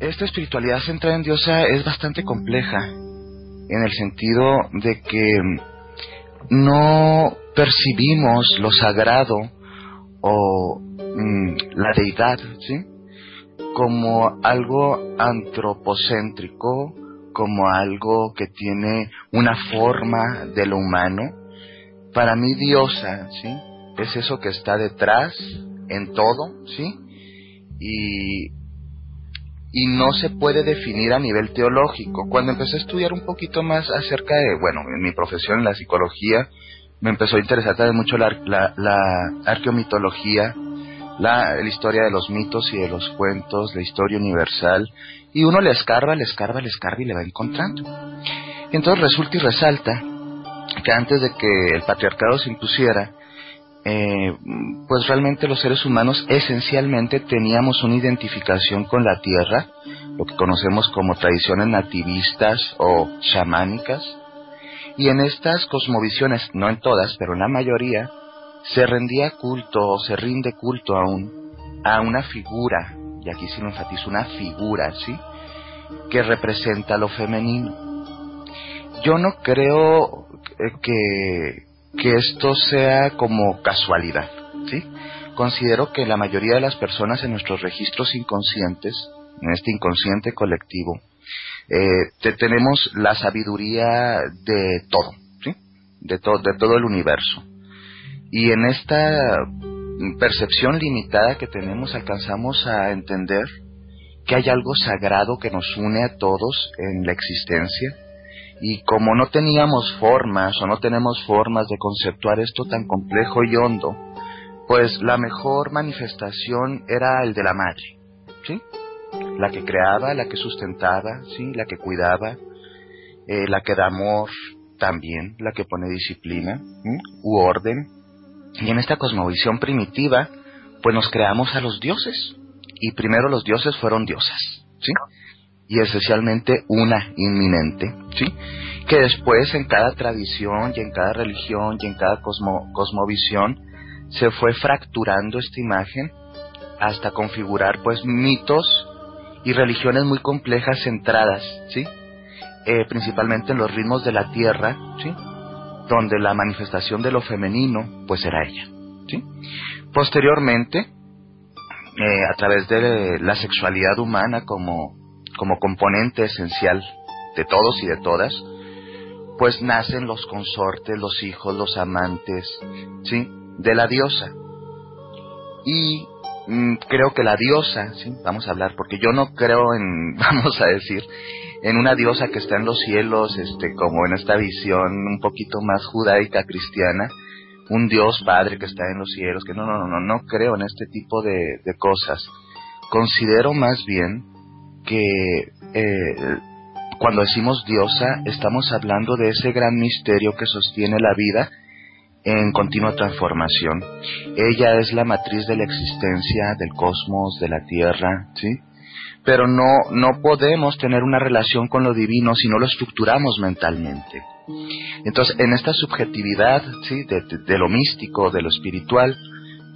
Esta espiritualidad centrada en Diosa es bastante compleja en el sentido de que no percibimos lo sagrado o mm, la deidad, ¿sí? Como algo antropocéntrico, como algo que tiene una forma de lo humano. Para mí diosa, ¿sí? Es eso que está detrás en todo, ¿sí? Y y no se puede definir a nivel teológico. Cuando empecé a estudiar un poquito más acerca de, bueno, en mi profesión, en la psicología, me empezó a interesar también mucho la, la, arqueomitología, la, la, historia de los mitos y de los cuentos, la historia universal, y uno le escarba, le escarba, le escarba y le va encontrando. entonces resulta y resalta que antes de que el patriarcado se impusiera, eh, pues realmente los seres humanos esencialmente teníamos una identificación con la tierra, lo que conocemos como tradiciones nativistas o chamánicas, y en estas cosmovisiones, no en todas, pero en la mayoría, se rendía culto o se rinde culto aún a una figura, y aquí sí lo enfatizo, una figura, ¿sí? Que representa lo femenino. Yo no creo que, que esto sea como casualidad, ¿sí? Considero que la mayoría de las personas en nuestros registros inconscientes, en este inconsciente colectivo, eh, tenemos la sabiduría de todo, ¿sí? De, de todo el universo. Y en esta percepción limitada que tenemos alcanzamos a entender que hay algo sagrado que nos une a todos en la existencia y como no teníamos formas o no tenemos formas de conceptuar esto tan complejo y hondo, pues la mejor manifestación era el de la madre, ¿sí? La que creaba, la que sustentaba, ¿sí? La que cuidaba, eh, la que da amor también, la que pone disciplina u orden. Y en esta cosmovisión primitiva, pues nos creamos a los dioses. Y primero los dioses fueron diosas, ¿sí? Y esencialmente una inminente, ¿sí? Que después en cada tradición y en cada religión y en cada cosmovisión se fue fracturando esta imagen hasta configurar pues mitos y religiones muy complejas centradas, ¿sí? Eh, principalmente en los ritmos de la tierra, ¿sí? Donde la manifestación de lo femenino pues era ella, ¿sí? Posteriormente, eh, a través de la sexualidad humana como como componente esencial de todos y de todas, pues nacen los consortes, los hijos, los amantes, ¿sí? De la diosa. Y mm, creo que la diosa, ¿sí? Vamos a hablar, porque yo no creo en, vamos a decir, en una diosa que está en los cielos, este, como en esta visión un poquito más judaica cristiana, un Dios Padre que está en los cielos, que no, no, no, no, creo en este tipo de cosas. Considero más bien que eh, cuando decimos diosa estamos hablando de ese gran misterio que sostiene la vida en continua transformación. Ella es la matriz de la existencia del cosmos, de la tierra, ¿sí? Pero no, no podemos tener una relación con lo divino si no lo estructuramos mentalmente. Entonces, en esta subjetividad, ¿sí? de lo místico, de lo espiritual,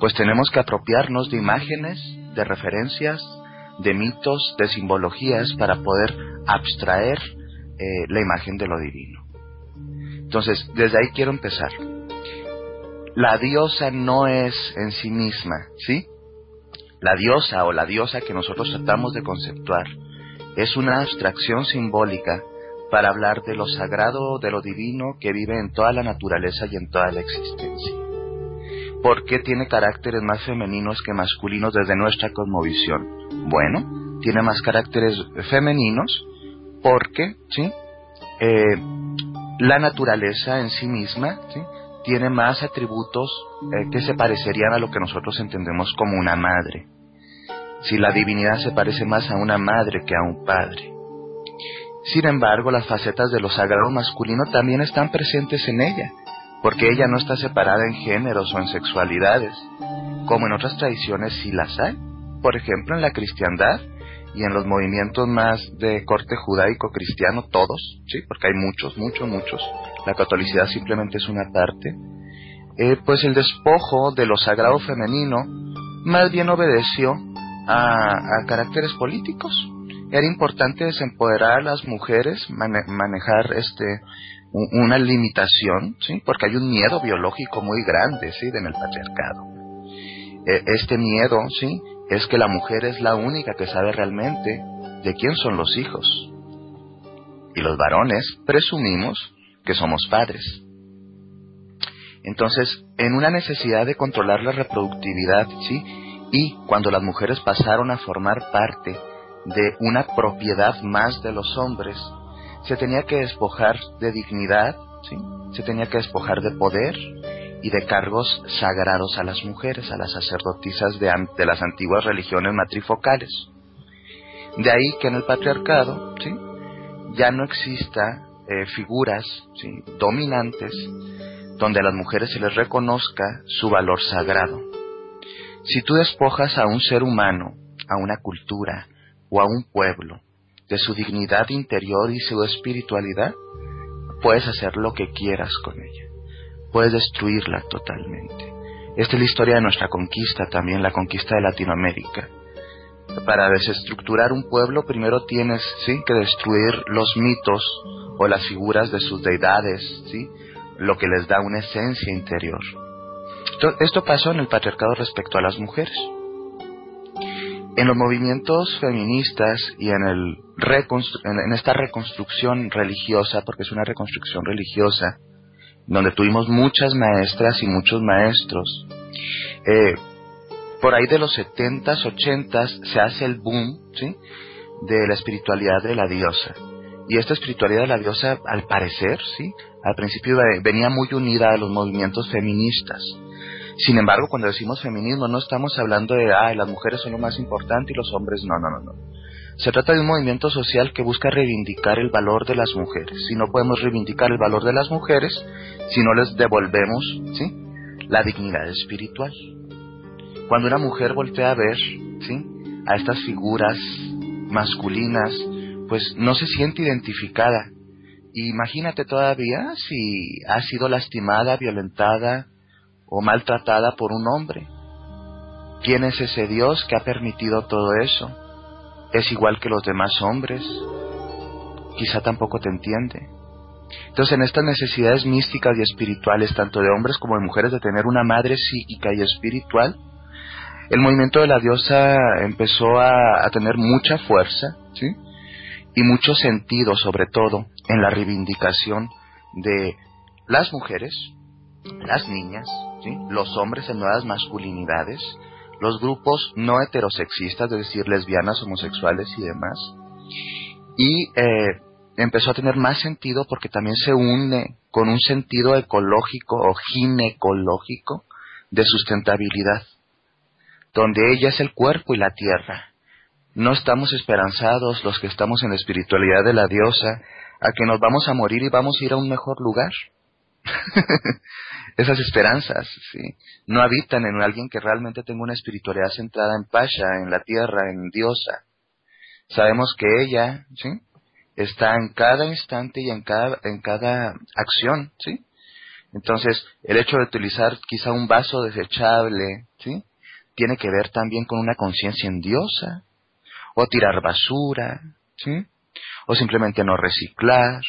pues tenemos que apropiarnos de imágenes, de referencias, de mitos, de simbologías para poder abstraer eh, la imagen de lo divino. Entonces, desde ahí quiero empezar. La diosa no es en sí misma, ¿sí? La diosa o la diosa que nosotros tratamos de conceptuar es una abstracción simbólica para hablar de lo sagrado, de lo divino que vive en toda la naturaleza y en toda la existencia. ¿Por qué tiene caracteres más femeninos que masculinos desde nuestra cosmovisión? Bueno, tiene más caracteres femeninos porque, ¿sí? Eh, la naturaleza en sí misma, ¿sí? Tiene más atributos eh, que se parecerían a lo que nosotros entendemos como una madre. si la divinidad se parece más a una madre que a un padre. Sin embargo, las facetas de lo sagrado masculino también están presentes en ella, porque ella no está separada en géneros o en sexualidades, como en otras tradiciones sí las hay. Por ejemplo, en la cristiandad y en los movimientos más de corte judaico cristiano, todos, sí, porque hay muchos, muchos, muchos. La catolicidad simplemente es una parte. Eh, pues el despojo de lo sagrado femenino más bien obedeció a, caracteres políticos. Era importante desempoderar a las mujeres, manejar este una limitación, ¿sí? porque hay un miedo biológico muy grande ¿sí? en el patriarcado. E, este miedo ¿sí? Es que la mujer es la única que sabe realmente de quién son los hijos. Y los varones presumimos que somos padres. Entonces, en una necesidad de controlar la reproductividad, ¿sí? Y cuando las mujeres pasaron a formar parte de una propiedad más de los hombres, se tenía que despojar de dignidad, ¿sí? Se tenía que despojar de poder y de cargos sagrados a las mujeres, a las sacerdotisas de, las antiguas religiones matrifocales. De ahí que en el patriarcado ya no exista eh, figuras dominantes donde a las mujeres se les reconozca su valor sagrado. Si tú despojas a un ser humano, a una cultura o a un pueblo de su dignidad interior y su espiritualidad, puedes hacer lo que quieras con ella puedes destruirla totalmente. Esta es la historia de nuestra conquista también, la conquista de Latinoamérica. Para desestructurar un pueblo primero tienes ¿sí? que destruir los mitos o las figuras de sus deidades, ¿sí? lo que les da una esencia interior. Esto pasó en el patriarcado respecto a las mujeres. En los movimientos feministas y en, el en esta reconstrucción religiosa, porque es una reconstrucción religiosa, donde tuvimos muchas maestras y muchos maestros. Eh, por ahí de los 70s, 80s se hace el boom ¿sí? de la espiritualidad de la diosa. Y esta espiritualidad de la diosa, al parecer, ¿sí? al principio venía muy unida a los movimientos feministas. Sin embargo, cuando decimos feminismo, no estamos hablando de, ah, las mujeres son lo más importante y los hombres no, no, no. Se trata de un movimiento social que busca reivindicar el valor de las mujeres. Si no podemos reivindicar el valor de las mujeres, si no les devolvemos ¿sí? la dignidad espiritual. Cuando una mujer voltea a ver ¿sí? a estas figuras masculinas, pues no se siente identificada. Imagínate todavía si ha sido lastimada, violentada o maltratada por un hombre. ¿Quién es ese Dios que ha permitido todo eso? Es igual que los demás hombres, quizá tampoco te entiende. Entonces, en estas necesidades místicas y espirituales, tanto de hombres como de mujeres, de tener una madre psíquica y espiritual, el movimiento de la diosa empezó a, tener mucha fuerza, ¿sí? Y mucho sentido, sobre todo, en la reivindicación de las mujeres, las niñas, los hombres en nuevas masculinidades, los grupos no heterosexistas, es decir, lesbianas, homosexuales y demás. Y eh, empezó a tener más sentido porque también se une con un sentido ecológico o ginecológico de sustentabilidad, donde ella es el cuerpo y la tierra. No estamos esperanzados los que estamos en la espiritualidad de la diosa a que nos vamos a morir y vamos a ir a un mejor lugar. esas esperanzas, ¿sí? No habitan en alguien que realmente tenga una espiritualidad centrada en Pasha, en la tierra, en diosa. Sabemos que ella, ¿sí? Está en cada instante y en cada, en cada acción, ¿sí? Entonces, el hecho de utilizar quizá un vaso desechable, ¿sí? Tiene que ver también con una conciencia en diosa, o tirar basura, ¿sí? O simplemente no reciclar,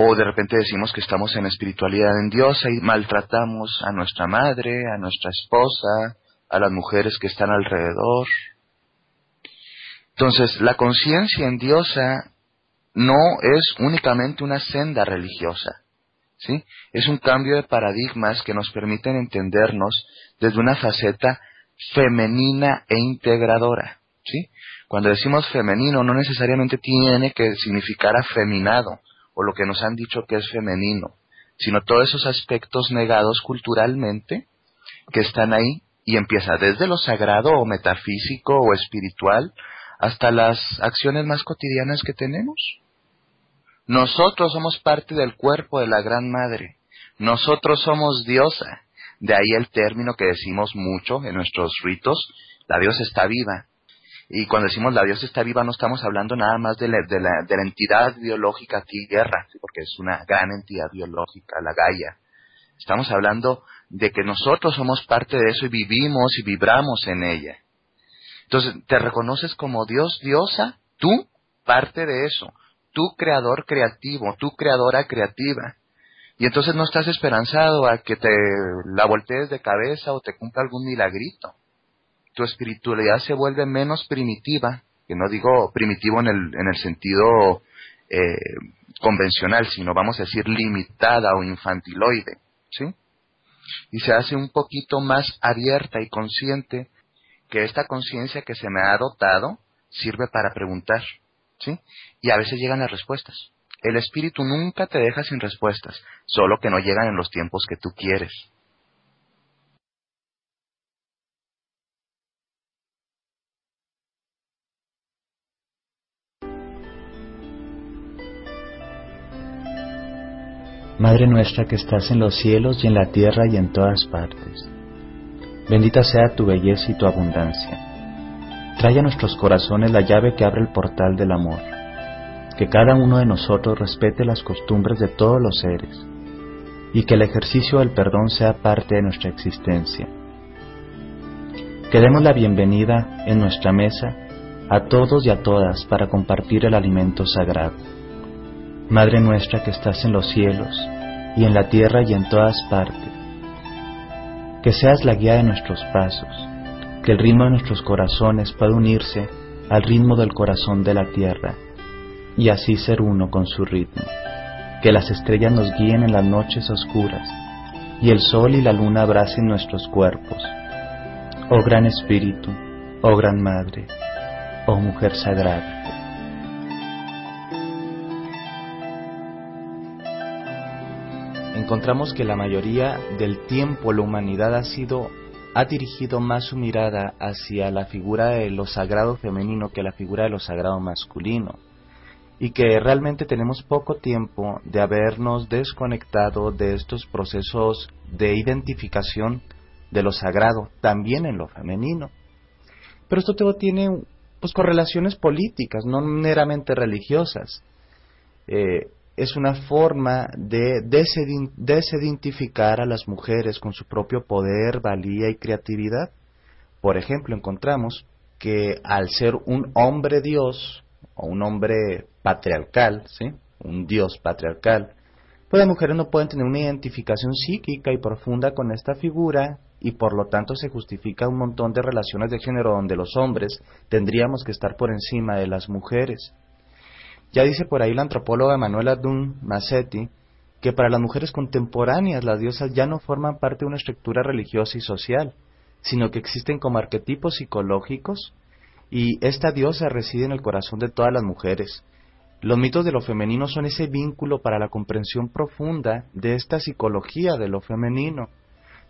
o de repente decimos que estamos en espiritualidad en Dios y maltratamos a nuestra madre, a nuestra esposa, a las mujeres que están alrededor. Entonces, la conciencia en diosa no es únicamente una senda religiosa, ¿sí? Es un cambio de paradigmas que nos permiten entendernos desde una faceta femenina e integradora, ¿sí? Cuando decimos femenino no necesariamente tiene que significar afeminado, o lo que nos han dicho que es femenino, sino todos esos aspectos negados culturalmente que están ahí Y empieza desde lo sagrado o metafísico o espiritual hasta las acciones más cotidianas que tenemos. Nosotros somos parte del cuerpo de la Gran Madre. Nosotros somos diosa. De ahí el término que decimos mucho en nuestros ritos, la diosa está viva. Y cuando decimos la diosa está viva no estamos hablando nada más de la, de la, de la entidad biológica tierra, porque es una gran entidad biológica, la Gaia. Estamos hablando de que nosotros somos parte de eso y vivimos y vibramos en ella. Entonces, ¿te reconoces como Dios, diosa? Tú, parte de eso tú creador creativo, tú creadora creativa. Y entonces no estás esperanzado a que te la voltees de cabeza o te cumpla algún milagrito. Tu espiritualidad se vuelve menos primitiva, que no digo primitivo en el, en el sentido eh, convencional, sino vamos a decir limitada o infantiloide, ¿sí? Y se hace un poquito más abierta y consciente que esta conciencia que se me ha dotado sirve para preguntar, ¿sí? Y a veces llegan las respuestas. El espíritu nunca te deja sin respuestas, solo que no llegan en los tiempos que tú quieres. Madre nuestra que estás en los cielos y en la tierra y en todas partes, bendita sea tu belleza y tu abundancia Trae a nuestros corazones la llave que abre el portal del amor. Que cada uno de nosotros respete las costumbres de todos los seres y que el ejercicio del perdón sea parte de nuestra existencia. Que demos la bienvenida en nuestra mesa a todos y a todas para compartir el alimento sagrado. Madre nuestra que estás en los cielos y en la tierra y en todas partes, que seas la guía de nuestros pasos que el ritmo de nuestros corazones pueda unirse al ritmo del corazón de la tierra y así ser uno con su ritmo. Que las estrellas nos guíen en las noches oscuras y el sol y la luna abracen nuestros cuerpos. Oh gran Espíritu, oh gran Madre, oh Mujer Sagrada. Encontramos que la mayoría del tiempo la humanidad ha sido ha dirigido más su mirada hacia la figura de lo sagrado femenino que la figura de lo sagrado masculino y que realmente tenemos poco tiempo de habernos desconectado de estos procesos de identificación de lo sagrado también en lo femenino. Pero esto todo tiene pues correlaciones políticas, no meramente religiosas. Eh, es una forma de desidentificar a las mujeres con su propio poder, valía y creatividad. Por ejemplo, encontramos que al ser un hombre dios o un hombre patriarcal, ¿sí? un dios patriarcal, pues las mujeres no pueden tener una identificación psíquica y profunda con esta figura y por lo tanto se justifica un montón de relaciones de género donde los hombres tendríamos que estar por encima de las mujeres. Ya dice por ahí la antropóloga Manuela Dunn Massetti que para las mujeres contemporáneas las diosas ya no forman parte de una estructura religiosa y social, sino que existen como arquetipos psicológicos y esta diosa reside en el corazón de todas las mujeres. Los mitos de lo femenino son ese vínculo para la comprensión profunda de esta psicología de lo femenino.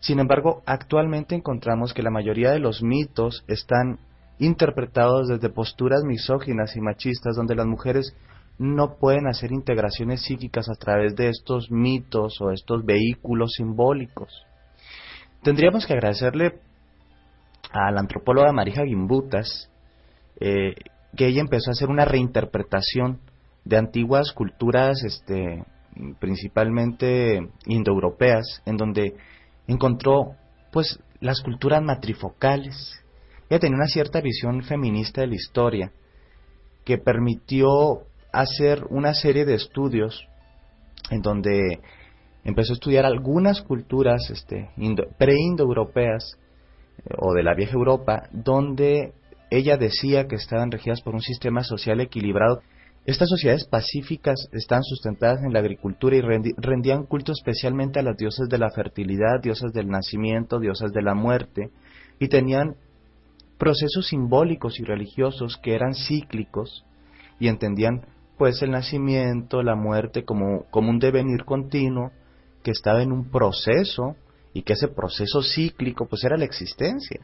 Sin embargo, actualmente encontramos que la mayoría de los mitos están interpretados desde posturas misóginas y machistas donde las mujeres no pueden hacer integraciones psíquicas a través de estos mitos o estos vehículos simbólicos. Tendríamos que agradecerle a la antropóloga Marija Gimbutas eh, que ella empezó a hacer una reinterpretación de antiguas culturas este, principalmente indoeuropeas en donde encontró pues las culturas matrifocales ella tenía una cierta visión feminista de la historia que permitió hacer una serie de estudios en donde empezó a estudiar algunas culturas este, pre-indoeuropeas eh, o de la vieja Europa, donde ella decía que estaban regidas por un sistema social equilibrado. Estas sociedades pacíficas están sustentadas en la agricultura y rendían culto especialmente a las diosas de la fertilidad, diosas del nacimiento, diosas de la muerte, y tenían procesos simbólicos y religiosos que eran cíclicos y entendían pues el nacimiento, la muerte como, como un devenir continuo que estaba en un proceso y que ese proceso cíclico pues era la existencia.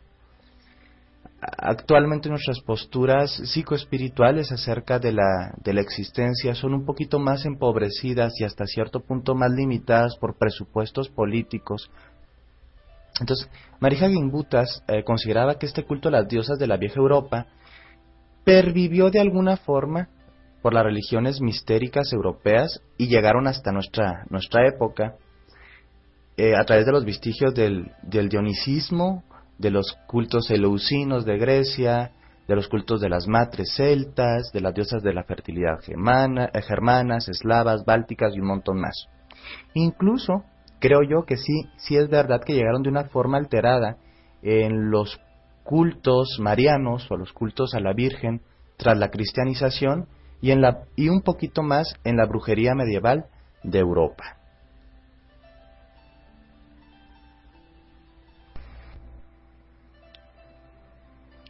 Actualmente nuestras posturas psicoespirituales acerca de la, de la existencia son un poquito más empobrecidas y hasta cierto punto más limitadas por presupuestos políticos. Entonces, Marija Gimbutas eh, consideraba que este culto a las diosas de la vieja Europa pervivió de alguna forma por las religiones mistéricas europeas y llegaron hasta nuestra, nuestra época eh, a través de los vestigios del, del, dionisismo, de los cultos eleusinos de Grecia, de los cultos de las matres celtas, de las diosas de la fertilidad germana, eh, germanas, eslavas, bálticas y un montón más. Incluso creo yo que sí, sí es verdad que llegaron de una forma alterada en los cultos marianos o los cultos a la Virgen tras la cristianización y, en la, y un poquito más en la brujería medieval de Europa.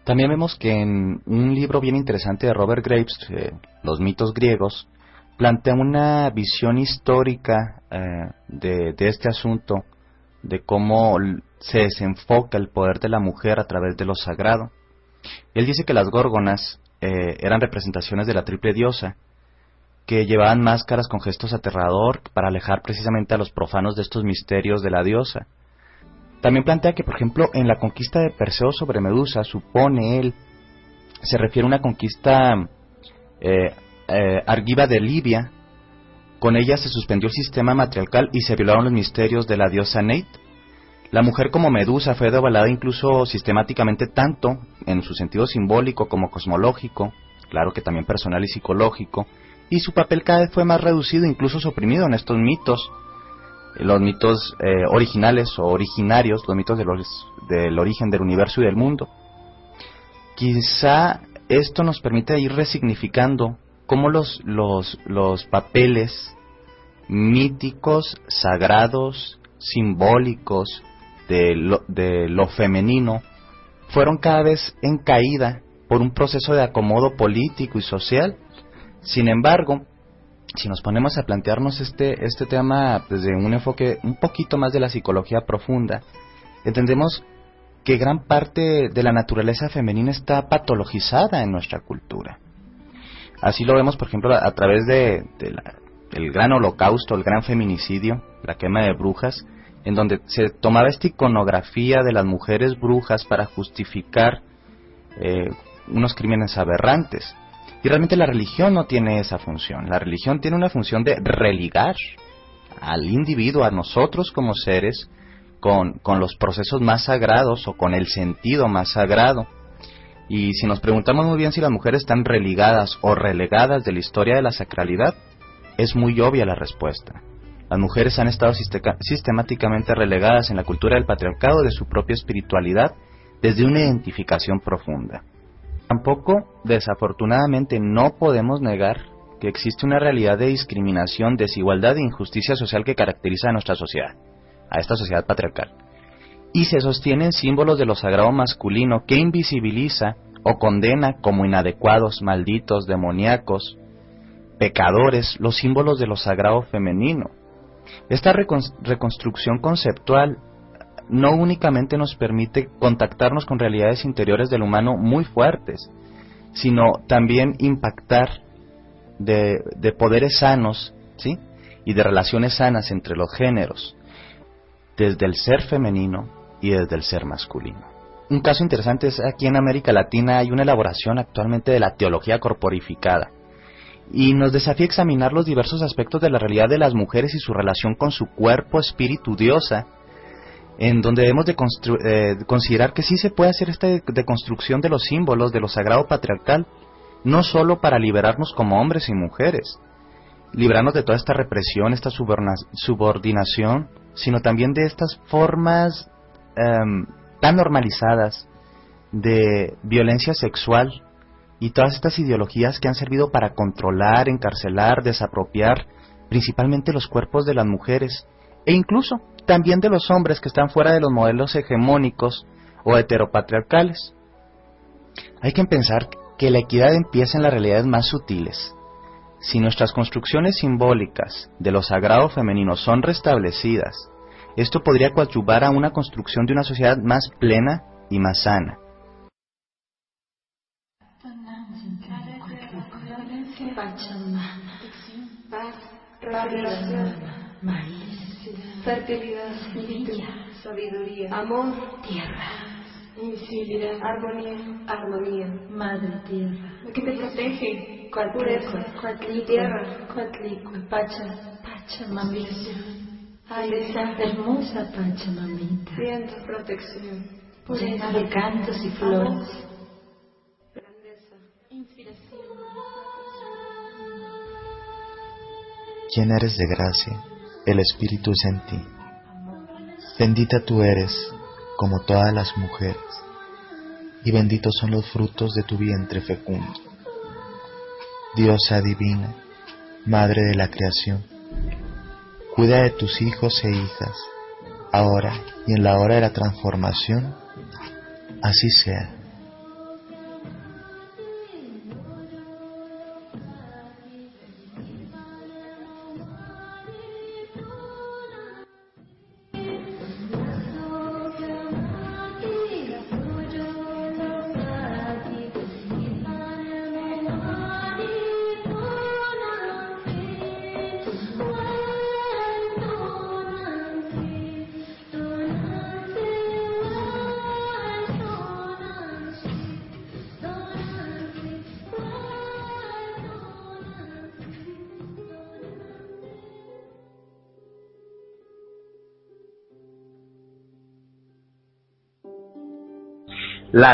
También vemos que en un libro bien interesante de Robert Graves, eh, Los mitos griegos, plantea una visión histórica eh, de, de, este asunto, de cómo se desenfoca el poder de la mujer a través de lo sagrado. Él dice que las górgonas eh, eran representaciones de la triple diosa, que llevaban máscaras con gestos aterrador para alejar precisamente a los profanos de estos misterios de la diosa. También plantea que, por ejemplo, en la conquista de Perseo sobre Medusa, supone él, se refiere a una conquista eh, eh, argiva de Libia. Con ella se suspendió el sistema matriarcal y se violaron los misterios de la diosa Neit, la mujer como Medusa fue devaluada incluso sistemáticamente tanto en su sentido simbólico como cosmológico, claro que también personal y psicológico, y su papel cada vez fue más reducido, incluso suprimido en estos mitos, los mitos eh, originales o originarios, los mitos del origen del universo y del mundo. Quizá esto nos permite ir resignificando cómo los, los, los papeles míticos, sagrados, simbólicos, de lo, femenino fueron cada vez en caída por un proceso de acomodo político y social. Sin embargo, si nos ponemos a plantearnos este, este tema desde un enfoque un poquito más de la psicología profunda, entendemos que gran parte de la naturaleza femenina está patologizada en nuestra cultura. Así lo vemos, por ejemplo, a, través de, del gran holocausto, el gran feminicidio, la quema de brujas, en donde se tomaba esta iconografía de las mujeres brujas para justificar eh, unos crímenes aberrantes. Y realmente la religión no tiene esa función. La religión tiene una función de religar al individuo, a nosotros como seres, con, con los procesos más sagrados o con el sentido más sagrado. Y si nos preguntamos muy bien si las mujeres están religadas o relegadas de la historia de la sacralidad, es muy obvia la respuesta. Las mujeres han estado sistemáticamente relegadas en la cultura del patriarcado de su propia espiritualidad desde una identificación profunda. Tampoco, desafortunadamente, no podemos negar que existe una realidad de discriminación, desigualdad e injusticia social que caracteriza a nuestra sociedad, a esta sociedad patriarcal. Y se sostienen símbolos de lo sagrado masculino que invisibiliza o condena como inadecuados, malditos, demoníacos, pecadores, los símbolos de lo sagrado femenino, esta reconstrucción conceptual no únicamente nos permite contactarnos con realidades interiores del humano muy fuertes, sino también impactar de, poderes sanos, ¿sí? Y de relaciones sanas entre los géneros, desde el ser femenino y desde el ser masculino. Un caso interesante es aquí en América Latina hay una elaboración actualmente de la teología corporificada, y nos desafía examinar los diversos aspectos de la realidad de las mujeres y su relación con su cuerpo, espíritu, diosa, en donde debemos de eh, considerar que sí se puede hacer esta deconstrucción de los símbolos de lo sagrado patriarcal, no solo para liberarnos como hombres y mujeres, librarnos de toda esta represión, esta subordinación, sino también de estas formas em, tan normalizadas de violencia sexual y todas estas ideologías que han servido para controlar, encarcelar, desapropiar principalmente los cuerpos de las mujeres e incluso también de los hombres que están fuera de los modelos hegemónicos o heteropatriarcales. Hay que pensar que la equidad empieza en las realidades más sutiles. Si nuestras construcciones simbólicas de lo sagrado femenino son restablecidas Esto podría coadyuvar a una construcción de una sociedad más plena y más sana. Ay, esa hermosa pacha, mamita, viento, protección, llena de cantos y flores, grandeza, inspiración. ¿Quién eres de gracia? el Espíritu es en ti. Bendita tú eres, como todas las mujeres, y benditos son los frutos de tu vientre fecundo. Diosa divina, Madre de la creación, cuida de tus hijos e hijas, ahora y en la hora de la transformación, así sea.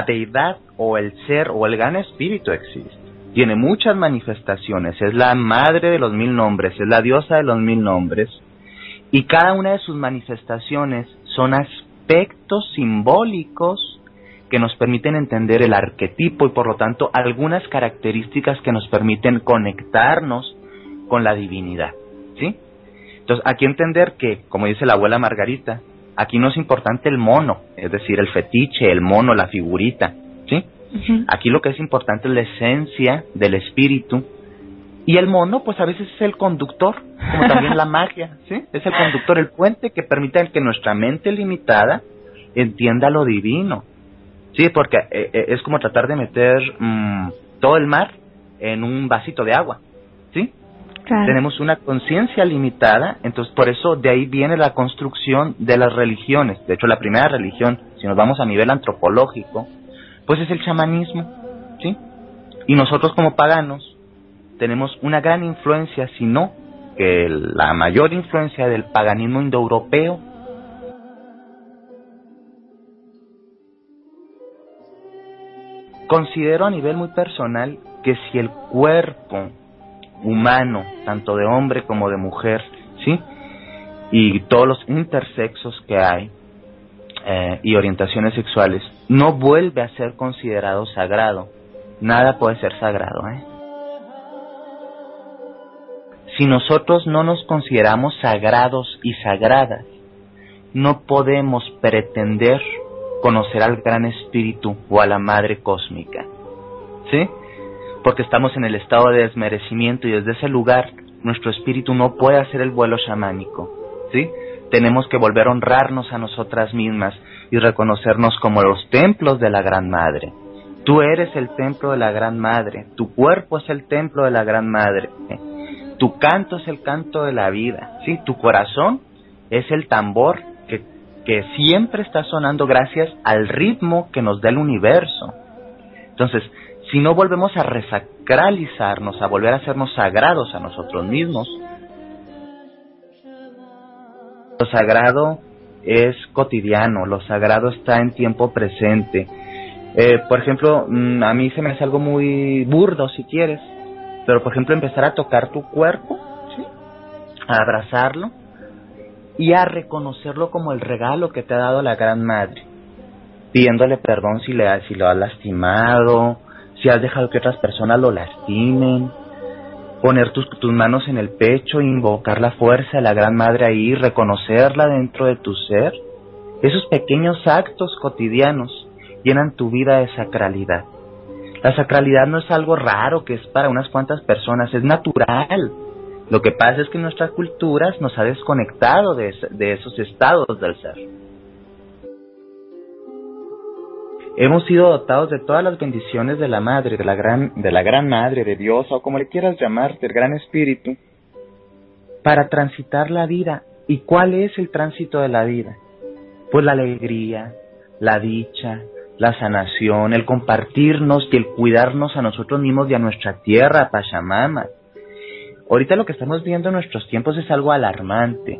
Deidad o el ser o el gran espíritu existe. Tiene muchas manifestaciones, es la madre de los mil nombres, es la diosa de los mil nombres, y cada una de sus manifestaciones son aspectos simbólicos que nos permiten entender el arquetipo y por lo tanto algunas características que nos permiten conectarnos con la divinidad, ¿sí? Entonces, aquí entender que, como dice la abuela Margarita, Aquí no es importante el mono, es decir, el fetiche, el mono, la figurita, ¿sí? Aquí lo que es importante es la esencia del espíritu y el mono, pues a veces es el conductor, como también la magia, ¿sí? Es el conductor, el puente que permite que nuestra mente limitada entienda lo divino, ¿sí? Porque eh, eh, es como tratar de meter mm, todo el mar en un vasito de agua, ¿sí? Tenemos una conciencia limitada, entonces por eso de ahí viene la construcción de las religiones. De hecho, la primera religión, si nos vamos a nivel antropológico, pues es el chamanismo, ¿sí? Y nosotros como paganos tenemos una gran influencia, si no que la mayor influencia del paganismo indoeuropeo. Considero a nivel muy personal que si el cuerpo humano, tanto de hombre como de mujer, ¿sí? Y todos los intersexos que hay eh, y orientaciones sexuales, no vuelve a ser considerado sagrado. Nada puede ser sagrado, ¿eh? Si nosotros no nos consideramos sagrados y sagradas, no podemos pretender conocer al gran espíritu o a la madre cósmica. ¿Sí? Porque estamos en el estado de desmerecimiento y desde ese lugar nuestro espíritu no puede hacer el vuelo chamánico, ¿sí? Tenemos que volver a honrarnos a nosotras mismas y reconocernos como los templos de la Gran Madre. Tú eres el templo de la Gran Madre, tu cuerpo es el templo de la Gran Madre, tu canto es el canto de la vida, ¿sí? Tu corazón es el tambor que, que siempre está sonando gracias al ritmo que nos da el universo. Entonces, si no volvemos a resacralizarnos, a volver a hacernos sagrados a nosotros mismos, lo sagrado es cotidiano, lo sagrado está en tiempo presente. Eh, por ejemplo, mm, a mí se me hace algo muy burdo si quieres, pero por ejemplo empezar a tocar tu cuerpo, a abrazarlo y a reconocerlo como el regalo que te ha dado la Gran Madre, pidiéndole perdón si, le, si lo has lastimado, si has dejado que otras personas lo lastimen, poner tus, tus manos en el pecho, invocar la fuerza de la Gran Madre ahí, reconocerla dentro de tu ser. Esos pequeños actos cotidianos llenan tu vida de sacralidad. La sacralidad no es algo raro que es para unas cuantas personas, es natural. Lo que pasa es que nuestras culturas nos ha desconectado de, de esos estados del ser. Hemos sido dotados de todas las bendiciones de la Madre, de la gran, de la gran Madre, de Dios, o como le quieras llamar, del Gran Espíritu, para transitar la vida. ¿Y cuál es el tránsito de la vida? Pues la alegría, la dicha, la sanación, el compartirnos y el cuidarnos a nosotros mismos y a nuestra tierra, Pachamama. Ahorita lo que estamos viendo en nuestros tiempos es algo alarmante.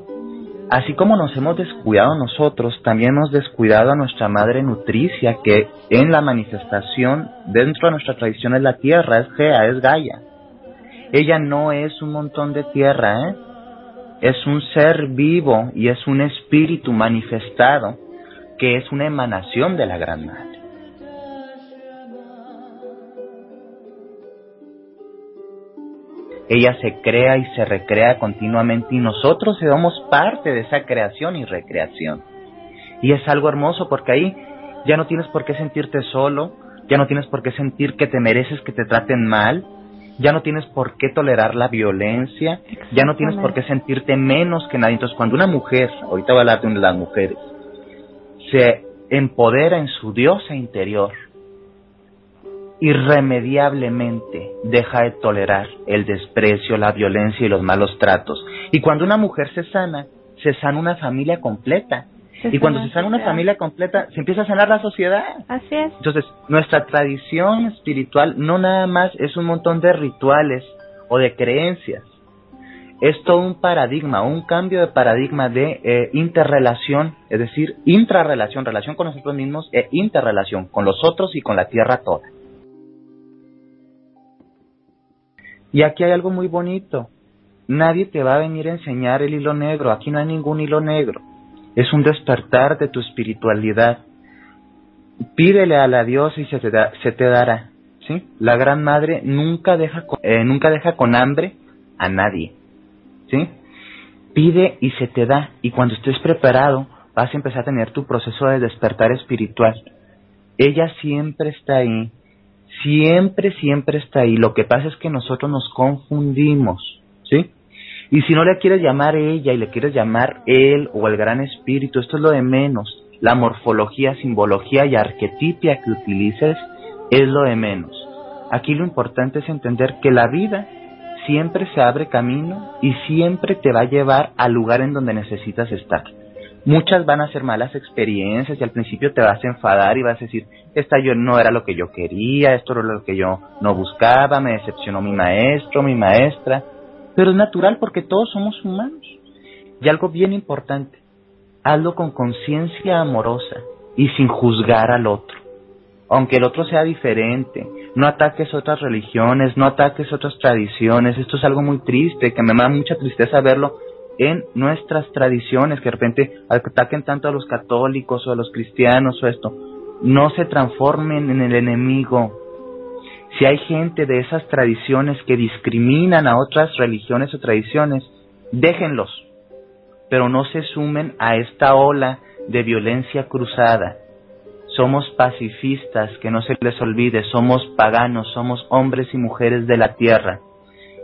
Así como nos hemos descuidado nosotros, también hemos descuidado a nuestra madre nutricia, que en la manifestación dentro de nuestra tradición es la tierra, es Gea, es Gaia. Ella no es un montón de tierra, ¿eh? es un ser vivo y es un espíritu manifestado que es una emanación de la Gran Madre. Ella se crea y se recrea continuamente y nosotros somos parte de esa creación y recreación. Y es algo hermoso porque ahí ya no tienes por qué sentirte solo, ya no tienes por qué sentir que te mereces que te traten mal, ya no tienes por qué tolerar la violencia, ya no tienes por qué sentirte menos que nadie. Entonces cuando una mujer, ahorita voy a hablar de las mujeres, se empodera en su diosa interior, irremediablemente deja de tolerar el desprecio, la violencia y los malos tratos. Y cuando una mujer se sana, se sana una familia completa. y cuando se sana una familia completa, se empieza a sanar la sociedad. Así es. Entonces, nuestra tradición espiritual no nada más es un montón de rituales o de creencias. Es todo un paradigma, un cambio de paradigma de eh, interrelación, es decir, intrarrelación, relación con nosotros mismos e interrelación con los otros y con la tierra toda. Y aquí hay algo muy bonito. Nadie te va a venir a enseñar el hilo negro. Aquí no hay ningún hilo negro. Es un despertar de tu espiritualidad. Pídele a la diosa y se te, se te dará. ¿sí? La Gran Madre nunca deja, eh, nunca deja con hambre a nadie. ¿sí? Pide y se te da. Y cuando estés preparado, vas a empezar a tener tu proceso de despertar espiritual. Ella siempre está ahí siempre, siempre está ahí. Lo que pasa es que nosotros nos confundimos, ¿sí? Y si no le quieres llamar ella y le quieres llamar él o el gran espíritu, esto es lo de menos. La morfología, simbología y arquetipia que utilices es lo de menos. Aquí lo importante es entender que la vida siempre se abre camino y siempre te va a llevar al lugar en donde necesitas estar. Muchas van a ser malas experiencias y al principio te vas a enfadar y vas a decir, esta yo no era lo que yo quería, esto era lo que yo no buscaba, me decepcionó mi maestro, mi maestra, pero es natural porque todos somos humanos. Y algo bien importante, hazlo con conciencia amorosa y sin juzgar al otro. Aunque el otro sea diferente, no ataques otras religiones, no ataques otras tradiciones, esto es algo muy triste, que me da mucha tristeza verlo en nuestras tradiciones, que de repente ataquen tanto a los católicos o a los cristianos o esto, no se transformen en el enemigo. Si hay gente de esas tradiciones que discriminan a otras religiones o tradiciones, déjenlos, pero no se sumen a esta ola de violencia cruzada. Somos pacifistas, que no se les olvide, somos paganos, somos hombres y mujeres de la tierra,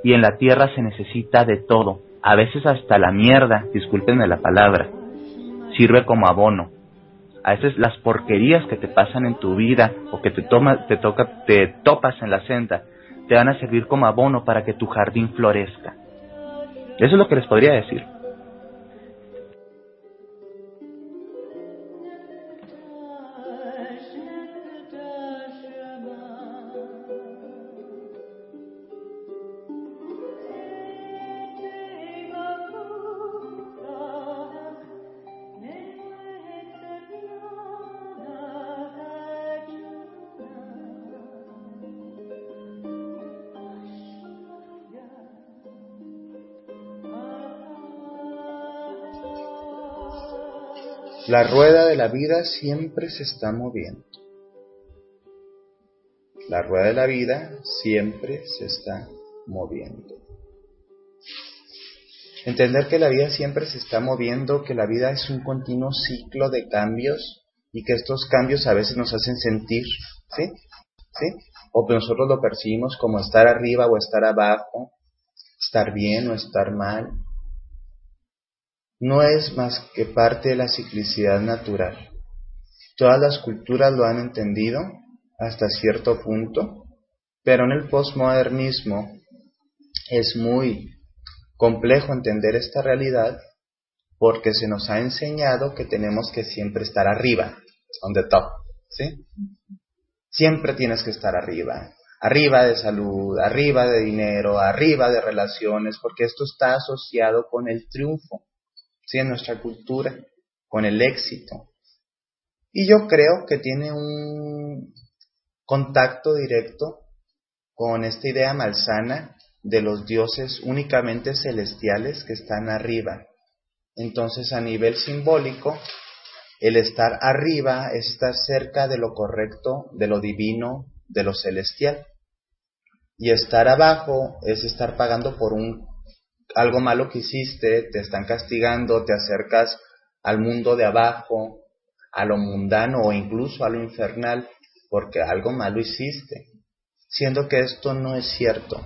y en la tierra se necesita de todo a veces hasta la mierda, discúlpenme la palabra, sirve como abono. A veces las porquerías que te pasan en tu vida o que te, toma, te, toca, te topas en la senda te van a servir como abono para que tu jardín florezca. Eso es lo que les podría decir. La rueda de la vida siempre se está moviendo. La rueda de la vida siempre se está moviendo. Entender que la vida siempre se está moviendo, que la vida es un continuo ciclo de cambios y que estos cambios a veces nos hacen sentir, ¿sí? ¿Sí? O que nosotros lo percibimos como estar arriba o estar abajo, estar bien o estar mal, no es más que parte de la ciclicidad natural. Todas las culturas lo han entendido hasta cierto punto, pero en el postmodernismo es muy complejo entender esta realidad porque se nos ha enseñado que tenemos que siempre estar arriba, on the top, ¿sí? Siempre tienes que estar arriba, arriba de salud, arriba de dinero, arriba de relaciones, porque esto está asociado con el triunfo, ¿sí? En nuestra cultura, con el éxito. Y yo creo que tiene un contacto directo con esta idea malsana de los dioses únicamente celestiales que están arriba. Entonces, a nivel simbólico, el estar arriba es estar cerca de lo correcto, de lo divino, de lo celestial. Y estar abajo es estar pagando por un algo malo que hiciste, te están castigando, te acercas al mundo de abajo, a lo mundano o incluso a lo infernal, porque algo malo hiciste siendo que esto no es cierto.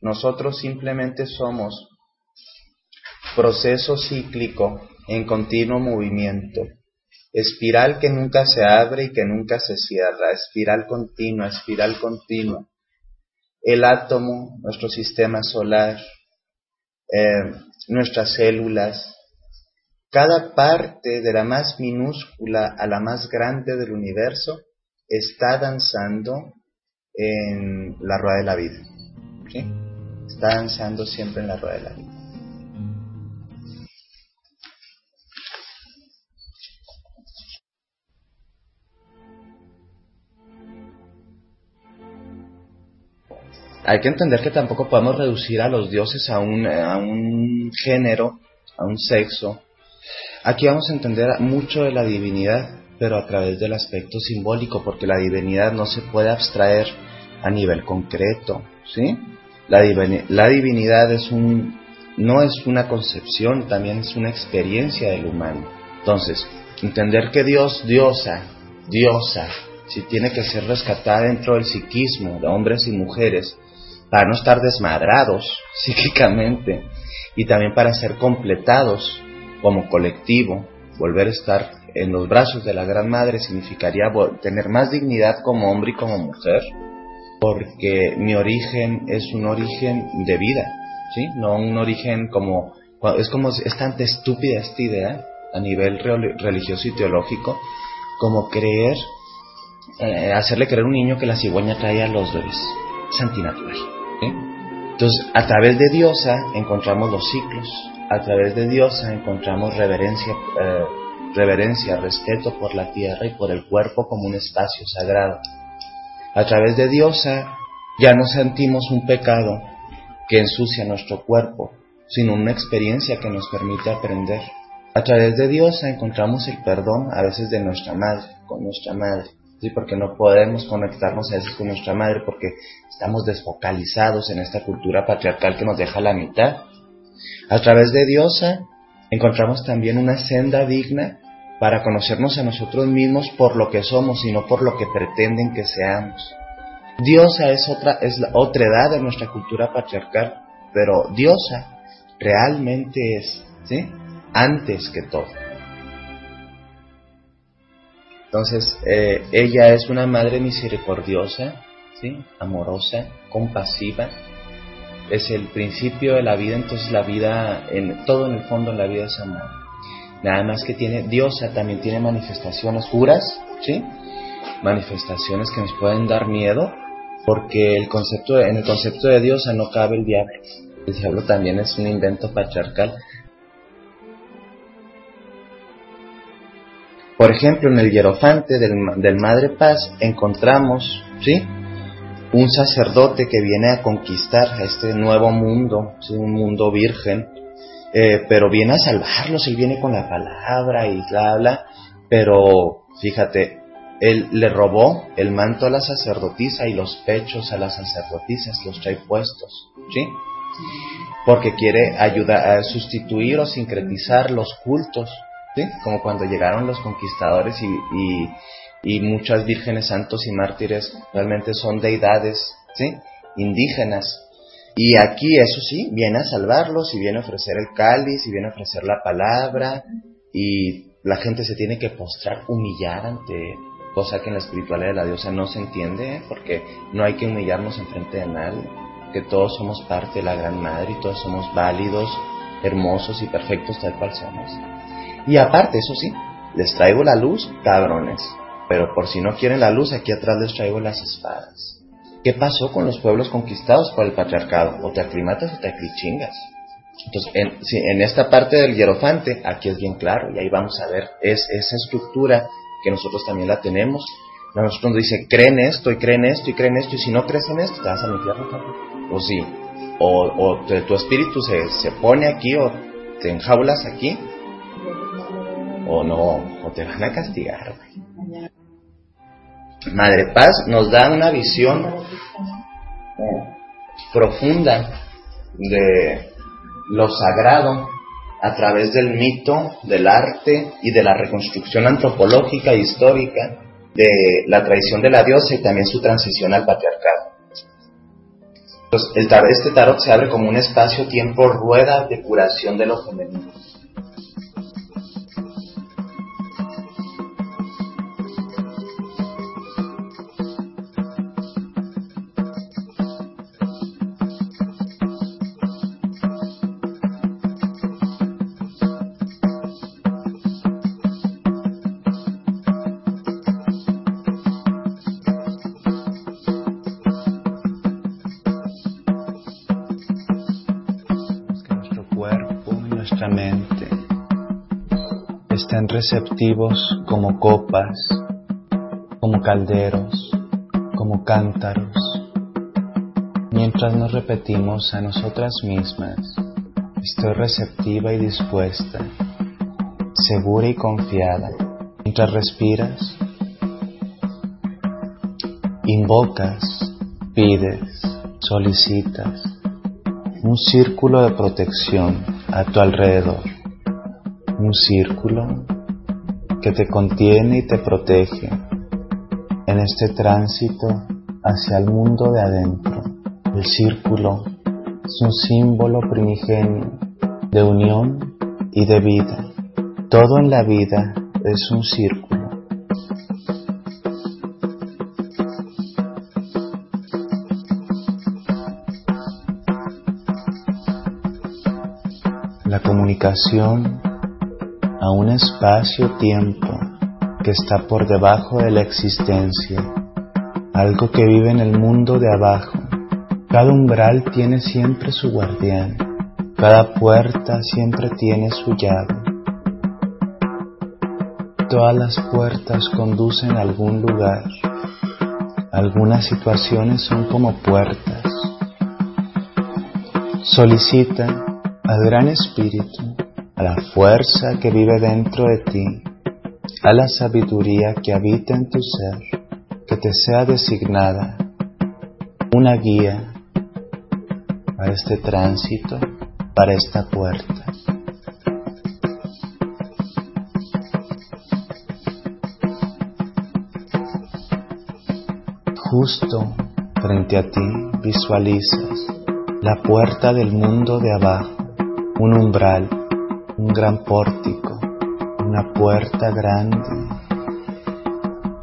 Nosotros simplemente somos proceso cíclico en continuo movimiento, espiral que nunca se abre y que nunca se cierra, espiral continua, espiral continua. El átomo, nuestro sistema solar, eh, nuestras células, cada parte de la más minúscula a la más grande del universo está danzando en la rueda de la vida. Está danzando siempre en la rueda de la vida. Hay que entender que tampoco podemos reducir a los dioses a un, a un género, a un sexo. Aquí vamos a entender mucho de la divinidad, pero a través del aspecto simbólico, porque la divinidad no se puede abstraer a nivel concreto, ¿sí? La, la divinidad es un, no es una concepción, también es una experiencia del humano. Entonces, entender que Dios, diosa, diosa, si tiene que ser rescatada dentro del psiquismo de hombres y mujeres, para no estar desmadrados psíquicamente y también para ser completados como colectivo, volver a estar en los brazos de la Gran Madre significaría tener más dignidad como hombre y como mujer, porque mi origen es un origen de vida, ¿sí? No un origen como... Es como, es tan estúpida esta idea a nivel religioso y teológico como creer, eh, hacerle creer a un niño que la cigüeña trae a los bebés. Es antinatural. Entonces, a través de Diosa encontramos los ciclos, a través de Diosa encontramos reverencia, eh, reverencia, respeto por la tierra y por el cuerpo como un espacio sagrado. A través de Diosa ya no sentimos un pecado que ensucia nuestro cuerpo, sino una experiencia que nos permite aprender. A través de Diosa encontramos el perdón a veces de nuestra madre, con nuestra madre, ¿sí? porque no podemos conectarnos a veces con nuestra madre porque estamos desfocalizados en esta cultura patriarcal que nos deja la mitad. A través de Diosa encontramos también una senda digna para conocernos a nosotros mismos por lo que somos y no por lo que pretenden que seamos. Diosa es otra, es la otra edad de nuestra cultura patriarcal, pero Diosa realmente es, ¿sí? Antes que todo. Entonces, eh, ella es una madre misericordiosa, ¿sí? Amorosa, compasiva. Es el principio de la vida, entonces la vida, en, todo en el fondo en la vida es amor. Nada más que tiene, Diosa también tiene manifestaciones puras, ¿sí? Manifestaciones que nos pueden dar miedo, porque el concepto en el concepto de Diosa no cabe el diablo. El diablo también es un invento patriarcal. Por ejemplo, en el hierofante del, Madre Paz encontramos, ¿sí? Un sacerdote que viene a conquistar este nuevo mundo, un mundo virgen, eh, pero viene a salvarlos, él viene con la palabra y bla, bla, pero fíjate, él le robó el manto a la sacerdotisa y los pechos a las sacerdotisas, los trae puestos, ¿sí? Porque quiere ayudar a sustituir o sincretizar los cultos, ¿sí? Como cuando llegaron los conquistadores y, y, muchas vírgenes santos y mártires realmente son deidades, ¿sí? Indígenas Y aquí, eso sí, viene a salvarlos y viene a ofrecer el cáliz y viene a ofrecer la palabra y la gente se tiene que postrar, humillar ante cosa que en la espiritualidad de la diosa no se entiende, ¿eh? porque no hay que humillarnos en frente de nadie, que todos somos parte de la Gran Madre y todos somos válidos, hermosos y perfectos tal cual somos. Y aparte, eso sí, les traigo la luz, cabrones, pero por si no quieren la luz, aquí atrás les traigo las espadas. ¿Qué pasó con los pueblos conquistados por el patriarcado? O te aclimatas o te aclichingas. Entonces, en, esta parte del hierofante, aquí es bien claro, y ahí vamos a ver, es esa estructura que nosotros también la tenemos. Nosotros nos dice, creen esto, y creen esto, y creen esto, y si no crees en esto, te vas al infierno. O sí, o, o tu espíritu se, se pone aquí, o te enjaulas aquí, o no, o te van a castigar. Madre Paz nos da una visión profunda de lo sagrado a través del mito, del arte y de la reconstrucción antropológica e histórica de la tradición de la diosa y también su transición al patriarcado. El este tarot se abre como un espacio-tiempo rueda de curación de lo femenino. Receptivos como copas, como calderos, como cántaros, mientras nos repetimos a nosotras mismas, estoy receptiva y dispuesta, segura y confiada, mientras respiras, invocas, pides, solicitas un círculo de protección a tu alrededor, un círculo que te contiene y te protege en este tránsito hacia el mundo de adentro. El círculo es un símbolo primigenio de unión y de vida. Todo en la vida es un círculo. La comunicación a un espacio-tiempo que está por debajo de la existencia, algo que vive en el mundo de abajo. Cada umbral tiene siempre su guardián, cada puerta siempre tiene su llave. Todas las puertas conducen a algún lugar, algunas situaciones son como puertas. Solicita al Gran Espíritu a la fuerza que vive dentro de ti, a la sabiduría que habita en tu ser, que te sea designada una guía para este tránsito, para esta puerta. Justo frente a ti visualizas la puerta del mundo de abajo, un umbral un gran pórtico, una puerta grande.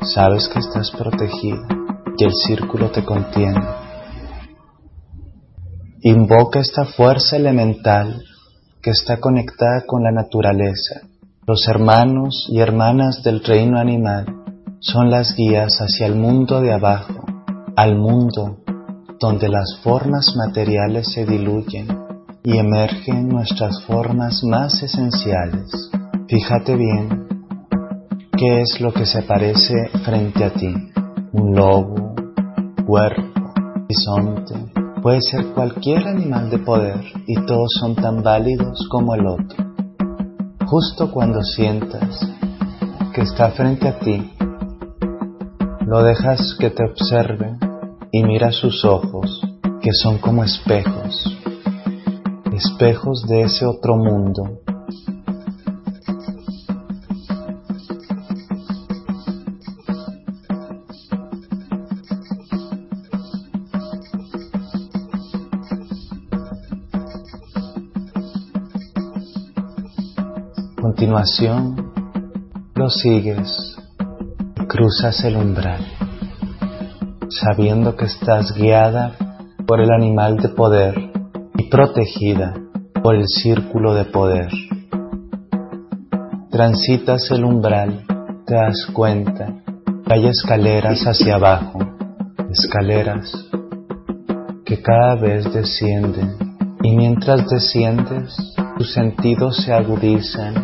Sabes que estás protegida, que el círculo te contiene. Invoca esta fuerza elemental que está conectada con la naturaleza. Los hermanos y hermanas del reino animal son las guías hacia el mundo de abajo, al mundo donde las formas materiales se diluyen y emergen nuestras formas más esenciales. Fíjate bien qué es lo que se parece frente a ti. Un lobo, cuerpo, horizonte. Puede ser cualquier animal de poder y todos son tan válidos como el otro. Justo cuando sientas que está frente a ti, lo dejas que te observe y mira sus ojos, que son como espejos espejos de ese otro mundo. Continuación, lo sigues y cruzas el umbral, sabiendo que estás guiada por el animal de poder protegida por el círculo de poder. Transitas el umbral, te das cuenta hay escaleras hacia abajo, escaleras que cada vez descienden y mientras desciendes tus sentidos se agudizan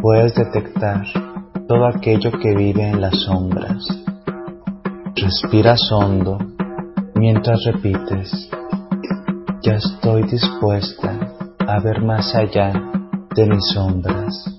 puedes detectar todo aquello que vive en las sombras. Respiras hondo mientras repites, ya estoy dispuesta a ver más allá de mis sombras.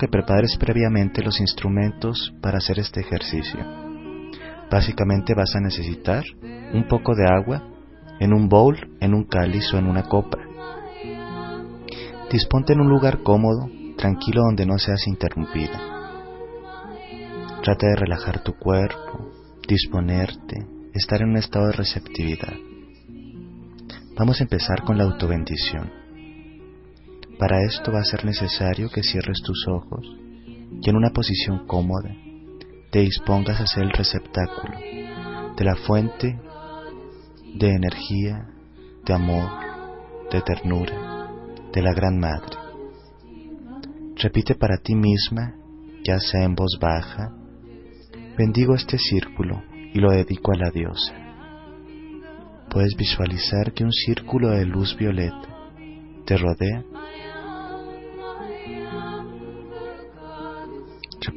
Que prepares previamente los instrumentos para hacer este ejercicio. Básicamente vas a necesitar un poco de agua en un bowl, en un cáliz o en una copa. Disponte en un lugar cómodo, tranquilo donde no seas interrumpida. Trata de relajar tu cuerpo, disponerte, estar en un estado de receptividad. Vamos a empezar con la autobendición. Para esto va a ser necesario que cierres tus ojos y en una posición cómoda te dispongas a ser el receptáculo de la fuente de energía, de amor, de ternura, de la Gran Madre. Repite para ti misma, ya sea en voz baja Bendigo este círculo y lo dedico a la diosa. Puedes visualizar que un círculo de luz violeta te rodea.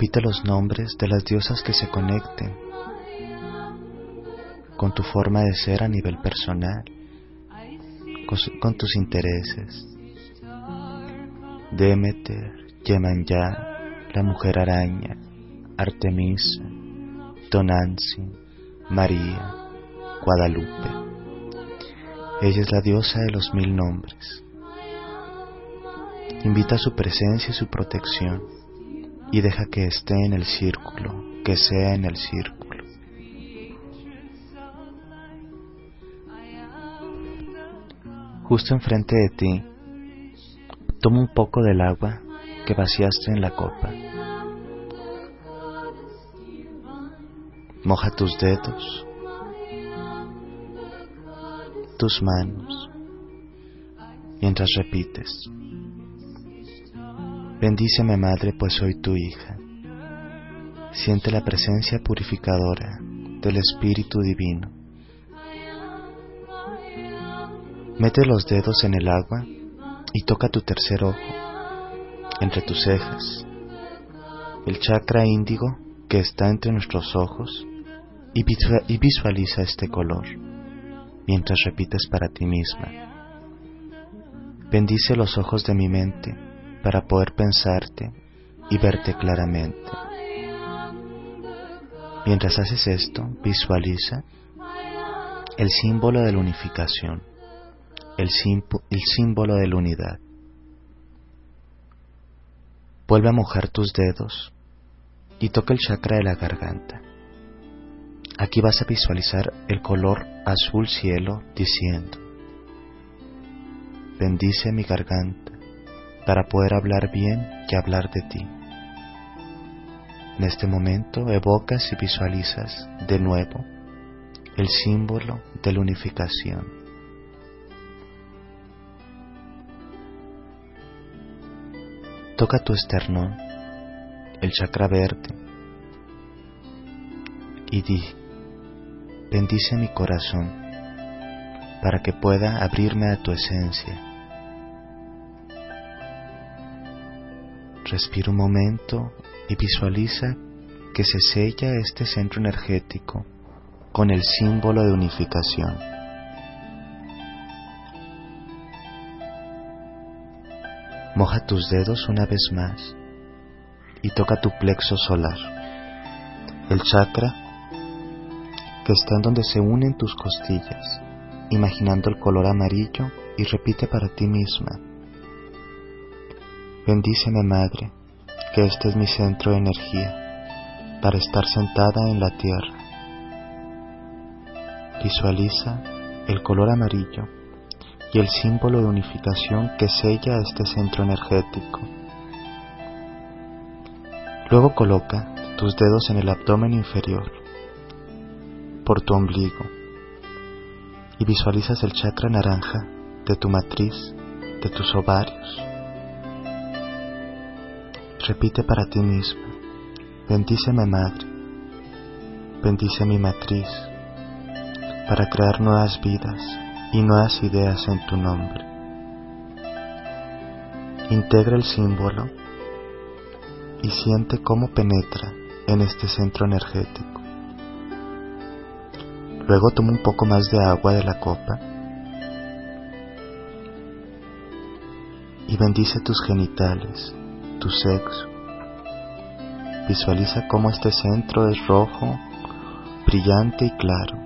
Repite los nombres de las diosas que se conecten con tu forma de ser a nivel personal, con, tus intereses. Demeter, Yemanya, la mujer araña, Artemisa, Nancy, María, Guadalupe. Ella es la diosa de los mil nombres. Invita su presencia y su protección y deja que esté en el círculo, que sea en el círculo. Justo enfrente de ti, toma un poco del agua que vaciaste en la copa Moja tus dedos, tus manos, mientras repites. Bendíceme Madre, pues soy tu hija. Siente la presencia purificadora del Espíritu Divino. Mete los dedos en el agua y toca tu tercer ojo, entre tus cejas, el chakra índigo que está entre nuestros ojos y visualiza este color mientras repites para ti misma. Bendice los ojos de mi mente para poder pensarte y verte claramente. Mientras haces esto, visualiza el símbolo de la unificación, el, símbolo de la unidad. Vuelve a mojar tus dedos y toca el chakra de la garganta. Aquí vas a visualizar el color azul cielo diciendo, bendice mi garganta para poder hablar bien y hablar de ti. En este momento evocas y visualizas de nuevo el símbolo de la unificación. Toca tu esternón, el chakra verde, y di, bendice mi corazón para que pueda abrirme a tu esencia. Respira un momento y visualiza que se sella este centro energético con el símbolo de unificación. Moja tus dedos una vez más y toca tu plexo solar, el chakra que está en donde se unen tus costillas, imaginando el color amarillo y repite para ti misma. Bendíceme Madre, que este es mi centro de energía, para estar sentada en la tierra. Visualiza el color amarillo y el símbolo de unificación que sella este centro energético. Luego coloca tus dedos en el abdomen inferior, por tu ombligo, y visualizas el chakra naranja de tu matriz, de tus ovarios. Repite para ti mismo, bendíceme Madre, bendice mi matriz, para crear nuevas vidas y nuevas ideas en tu nombre. Integra el símbolo y siente cómo penetra en este centro energético. Luego toma un poco más de agua de la copa y bendice tus genitales, tu sexo. Visualiza cómo este centro es rojo, brillante y claro.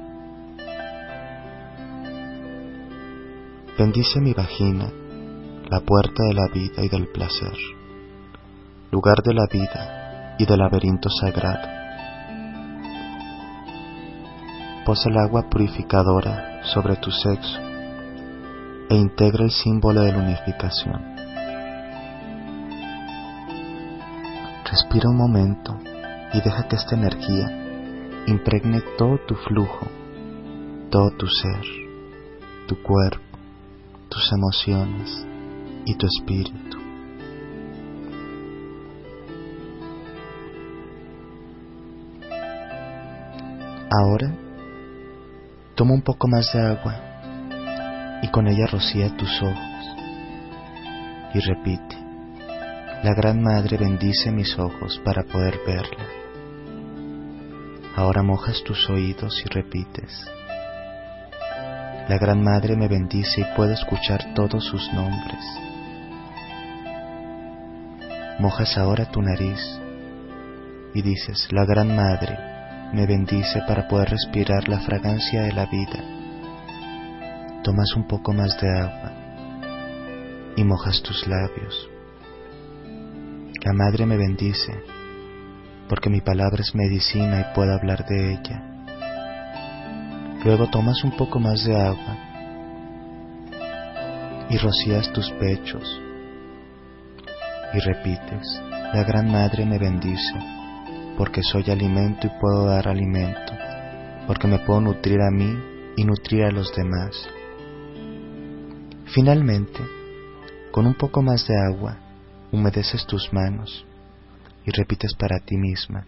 Bendice mi vagina, la puerta de la vida y del placer, lugar de la vida y del laberinto sagrado. Posa el agua purificadora sobre tu sexo e integra el símbolo de la unificación. Respira un momento y deja que esta energía impregne todo tu flujo, todo tu ser, tu cuerpo tus emociones y tu espíritu. Ahora, toma un poco más de agua y con ella rocía tus ojos y repite, la Gran Madre bendice mis ojos para poder verla. Ahora mojas tus oídos y repites, la Gran Madre me bendice y puedo escuchar todos sus nombres. Mojas ahora tu nariz y dices, la Gran Madre me bendice para poder respirar la fragancia de la vida. Tomas un poco más de agua y mojas tus labios. La Madre me bendice porque mi palabra es medicina y puedo hablar de ella. Luego tomas un poco más de agua y rocías tus pechos y repites, la Gran Madre me bendice porque soy alimento y puedo dar alimento, porque me puedo nutrir a mí y nutrir a los demás. Finalmente, con un poco más de agua, humedeces tus manos y repites para ti misma,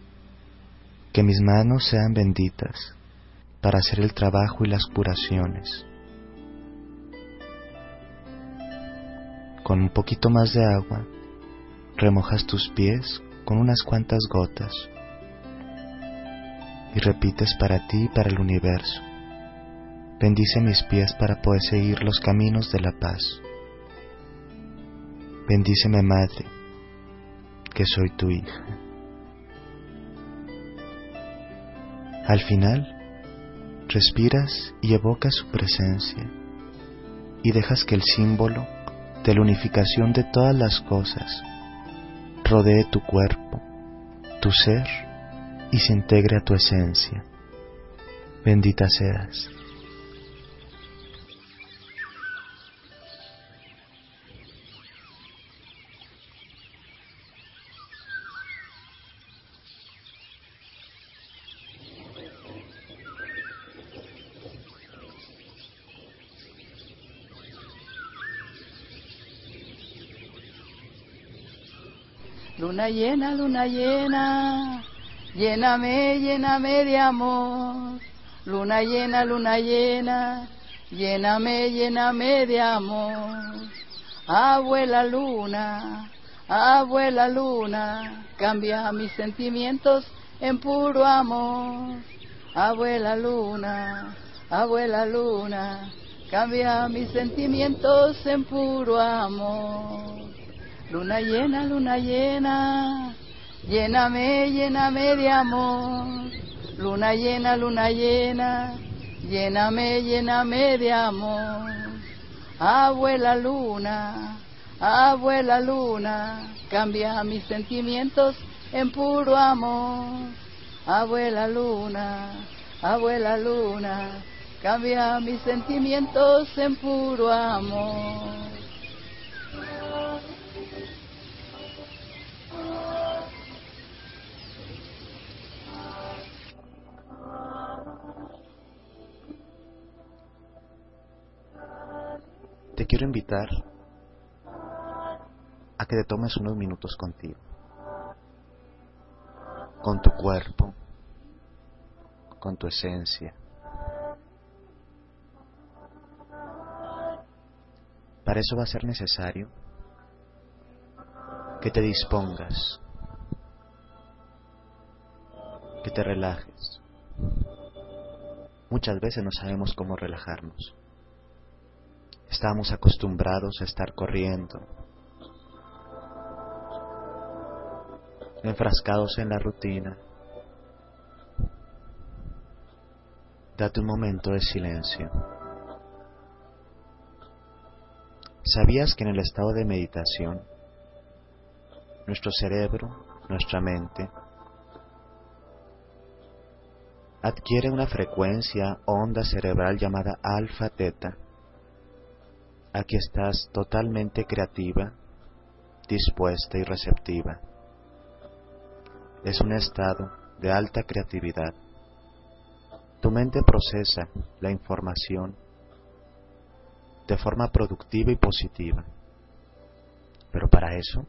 que mis manos sean benditas para hacer el trabajo y las curaciones. Con un poquito más de agua, remojas tus pies con unas cuantas gotas y repites para ti y para el universo. Bendice mis pies para poder seguir los caminos de la paz. Bendíceme, Madre, que soy tu hija. Al final, respiras y evocas su presencia y dejas que el símbolo de la unificación de todas las cosas rodee tu cuerpo, tu ser y se integre a tu esencia. Bendita seas. Luna llena, luna llena, lléname, lléname de amor. Luna llena, luna llena, lléname, lléname de amor. Abuela luna, abuela luna, cambia mis sentimientos en puro amor. Abuela luna, abuela luna, cambia mis sentimientos en puro amor. Luna llena, luna llena, lléname, lléname de amor. Luna llena, luna llena, lléname, lléname de amor. Abuela luna, abuela luna, cambia mis sentimientos en puro amor. Abuela luna, abuela luna, cambia mis sentimientos en puro amor. Te quiero invitar a que te tomes unos minutos contigo, con tu cuerpo, con tu esencia. Para eso va a ser necesario que te dispongas, que te relajes. Muchas veces no sabemos cómo relajarnos. Estamos acostumbrados a estar corriendo, enfrascados en la rutina. Date un momento de silencio. ¿Sabías que en el estado de meditación, nuestro cerebro, nuestra mente, adquiere una frecuencia onda cerebral llamada alfa-teta? Aquí estás totalmente creativa, dispuesta y receptiva. Es un estado de alta creatividad. Tu mente procesa la información de forma productiva y positiva. Pero para eso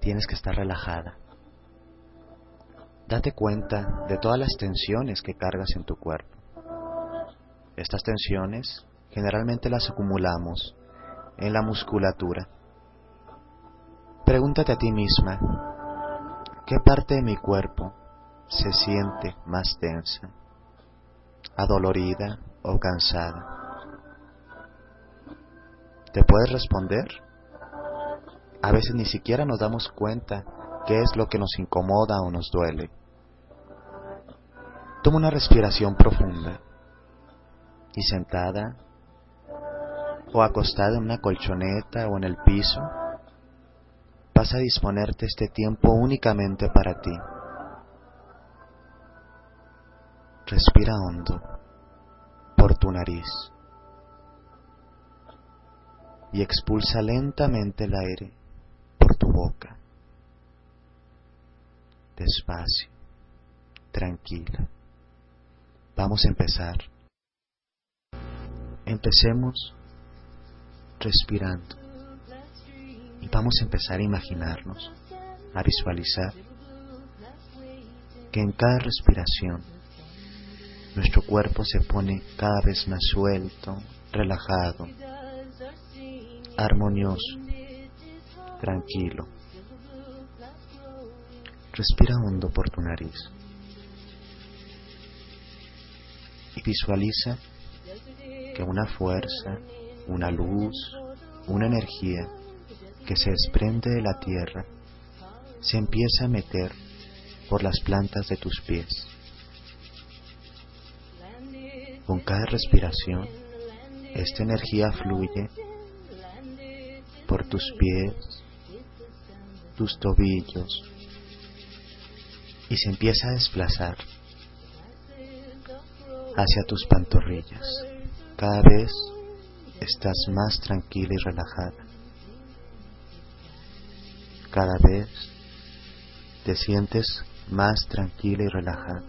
tienes que estar relajada. Date cuenta de todas las tensiones que cargas en tu cuerpo. Estas tensiones generalmente las acumulamos en la musculatura. Pregúntate a ti misma, ¿qué parte de mi cuerpo se siente más tensa, adolorida o cansada? ¿Te puedes responder? A veces ni siquiera nos damos cuenta qué es lo que nos incomoda o nos duele. Toma una respiración profunda y sentada o acostada en una colchoneta o en el piso, vas a disponerte este tiempo únicamente para ti. Respira hondo por tu nariz y expulsa lentamente el aire por tu boca. Despacio, tranquila. Vamos a empezar. Empecemos respirando. Y vamos a empezar a imaginarnos, a visualizar que en cada respiración nuestro cuerpo se pone cada vez más suelto, relajado, armonioso, tranquilo. Respira hondo por tu nariz y visualiza que una fuerza una luz, una energía que se desprende de la tierra, se empieza a meter por las plantas de tus pies. Con cada respiración, esta energía fluye por tus pies, tus tobillos, y se empieza a desplazar hacia tus pantorrillas, cada vez estás más tranquila y relajada. Cada vez te sientes más tranquila y relajada.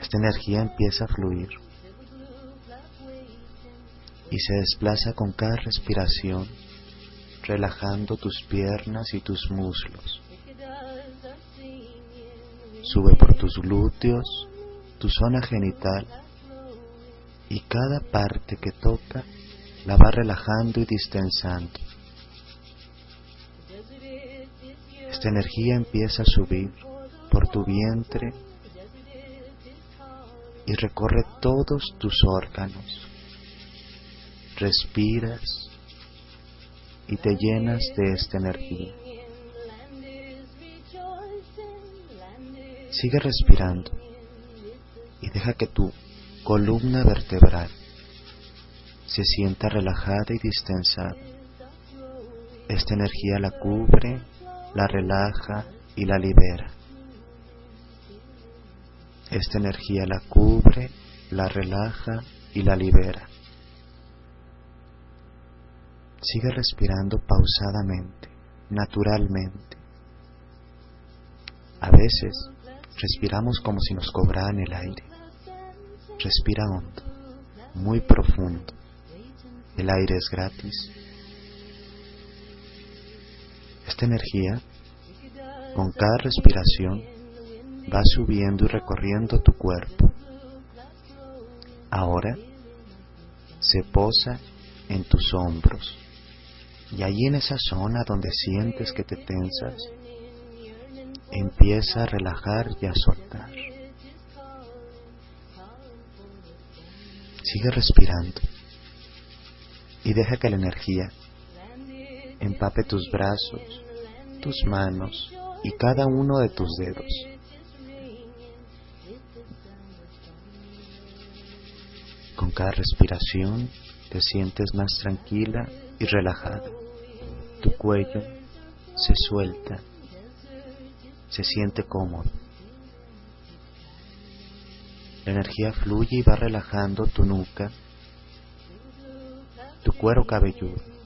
Esta energía empieza a fluir y se desplaza con cada respiración, relajando tus piernas y tus muslos. Sube por tus glúteos, tu zona genital y cada parte que toca la va relajando y distensando. Esta energía empieza a subir por tu vientre y recorre todos tus órganos. Respiras y te llenas de esta energía. Sigue respirando y deja que tu columna vertebral se sienta relajada y distensada. Esta energía la cubre, la relaja y la libera. Esta energía la cubre, la relaja y la libera. Sigue respirando pausadamente, naturalmente. A veces respiramos como si nos cobraran el aire. Respira hondo, muy profundo. El aire es gratis. Esta energía, con cada respiración, va subiendo y recorriendo tu cuerpo. Ahora se posa en tus hombros y allí en esa zona donde sientes que te tensas, empieza a relajar y a soltar. Sigue respirando y deja que la energía empape tus brazos, tus manos y cada uno de tus dedos. Con cada respiración te sientes más tranquila y relajada. Tu cuello se suelta, se siente cómodo. La energía fluye y va relajando tu nuca, tu cuero cabelludo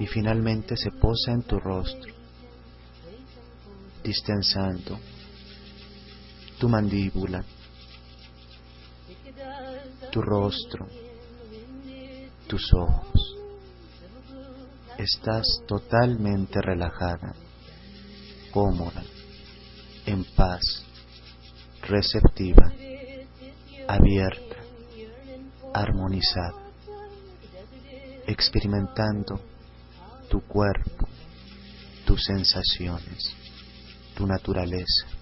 y finalmente se posa en tu rostro, distensando tu mandíbula, tu rostro, tus ojos. Estás totalmente relajada, cómoda, en paz, receptiva, abierta, armonizada, experimentando tu cuerpo, tus sensaciones, tu naturaleza.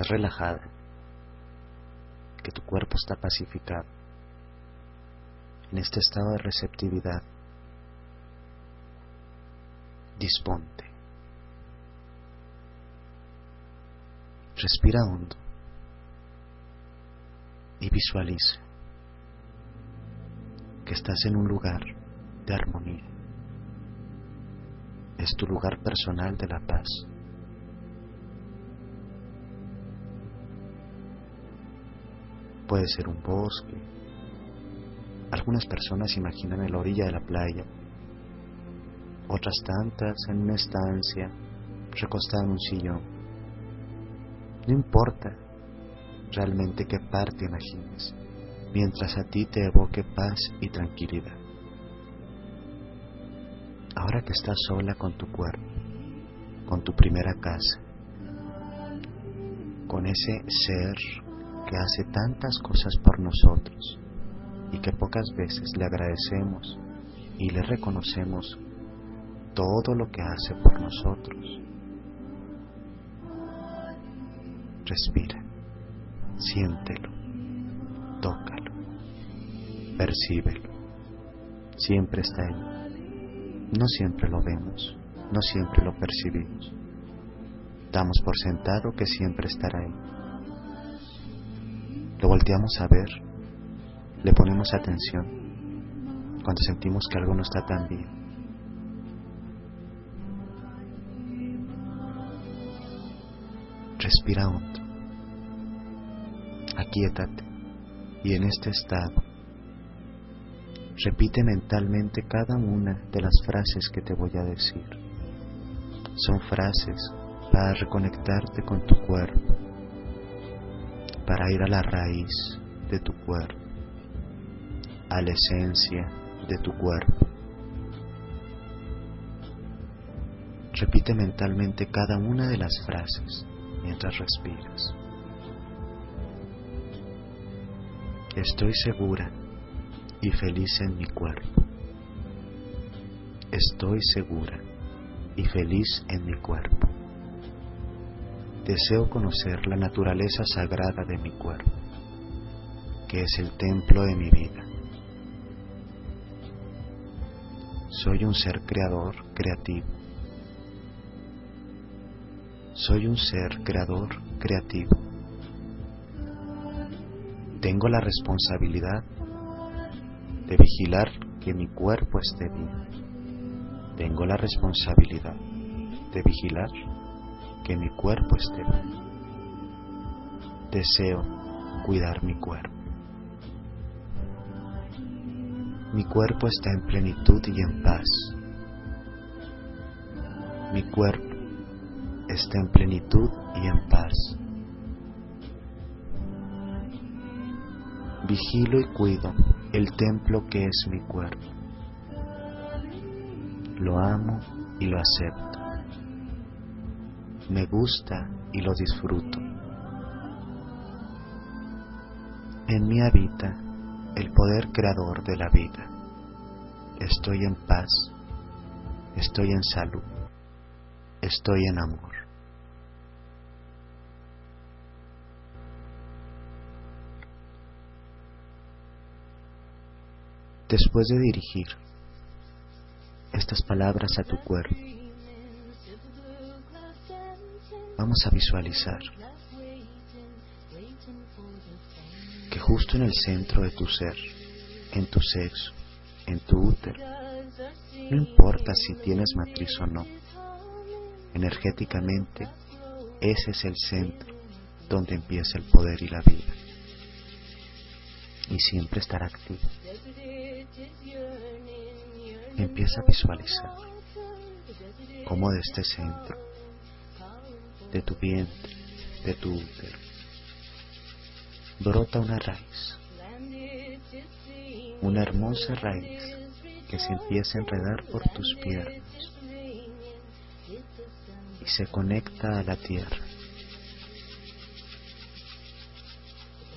Estás relajada, que tu cuerpo está pacificado, en este estado de receptividad, disponte. Respira hondo y visualiza que estás en un lugar de armonía. Es tu lugar personal de la paz. Puede ser un bosque. Algunas personas imaginan en la orilla de la playa. Otras tantas en una estancia, recostada en un sillón. No importa realmente qué parte imagines, mientras a ti te evoque paz y tranquilidad. Ahora que estás sola con tu cuerpo, con tu primera casa, con ese ser que hace tantas cosas por nosotros y que pocas veces le agradecemos y le reconocemos todo lo que hace por nosotros. Respira, siéntelo, tócalo, percíbelo. Siempre está ahí. No siempre lo vemos, no siempre lo percibimos, Damos por sentado que siempre estará ahí. Lo volteamos a ver, le ponemos atención cuando sentimos que algo no está tan bien. Respira hondo, aquíétate y en este estado repite mentalmente cada una de las frases que te voy a decir. Son frases para reconectarte con tu cuerpo, para ir a la raíz de tu cuerpo, a la esencia de tu cuerpo. Repite mentalmente cada una de las frases mientras respiras. Estoy segura y feliz en mi cuerpo. Estoy segura y feliz en mi cuerpo. Deseo conocer la naturaleza sagrada de mi cuerpo, que es el templo de mi vida. Soy un ser creador creativo. Soy un ser creador creativo. Tengo la responsabilidad de vigilar que mi cuerpo esté bien. Tengo la responsabilidad de vigilar que mi cuerpo esté bien. Deseo cuidar mi cuerpo. Mi cuerpo está en plenitud y en paz. Mi cuerpo está en plenitud y en paz. Vigilo y cuido el templo que es mi cuerpo. Lo amo y lo acepto. Me gusta y lo disfruto. En mí habita el poder creador de la vida. Estoy en paz, estoy en salud, estoy en amor. Después de dirigir estas palabras a tu cuerpo, vamos a visualizar que justo en el centro de tu ser, en tu sexo, en tu útero, no importa si tienes matriz o no, energéticamente ese es el centro donde empieza el poder y la vida. Y siempre estará activo empieza a visualizar cómo de este centro, de tu vientre, de tu útero, brota una raíz, una hermosa raíz que se empieza a enredar por tus piernas y se conecta a la tierra,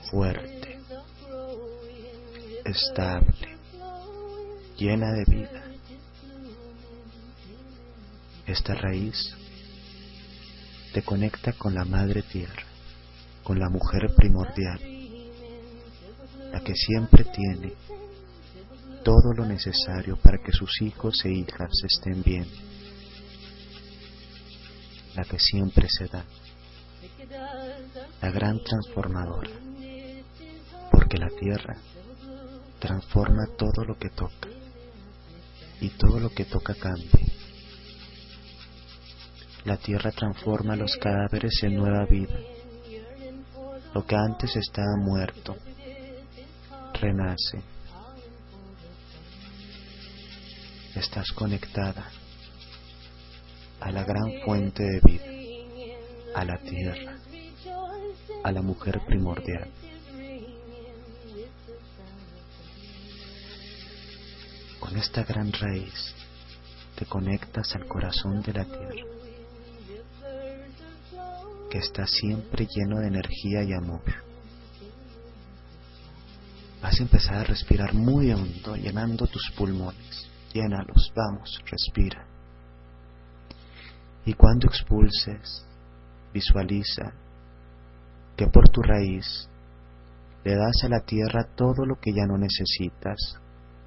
fuerte, estable, llena de vida. Esta raíz te conecta con la madre tierra, con la mujer primordial, la que siempre tiene todo lo necesario para que sus hijos e hijas estén bien, la que siempre se da, la gran transformadora, porque la tierra transforma todo lo que toca y todo lo que toca cambia. La tierra transforma los cadáveres en nueva vida. Lo que antes estaba muerto, renace. Estás conectada a la gran fuente de vida, a la tierra, a la mujer primordial. Con esta gran raíz te conectas al corazón de la tierra, que está siempre lleno de energía y amor. Vas a empezar a respirar muy hondo, llenando tus pulmones. Llénalos, vamos, respira. Y cuando expulses, visualiza que por tu raíz le das a la tierra todo lo que ya no necesitas,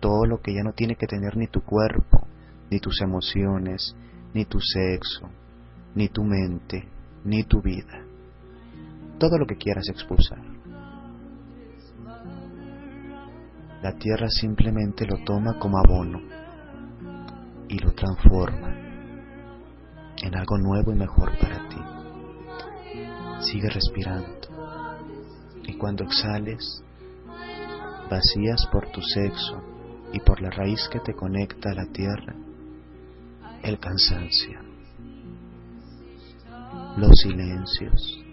todo lo que ya no tiene que tener ni tu cuerpo, ni tus emociones, ni tu sexo, ni tu mente, ni tu vida, todo lo que quieras expulsar. La tierra simplemente lo toma como abono y lo transforma en algo nuevo y mejor para ti. Sigue respirando y cuando exhales, vacías por tu sexo y por la raíz que te conecta a la tierra el cansancio, los silencios,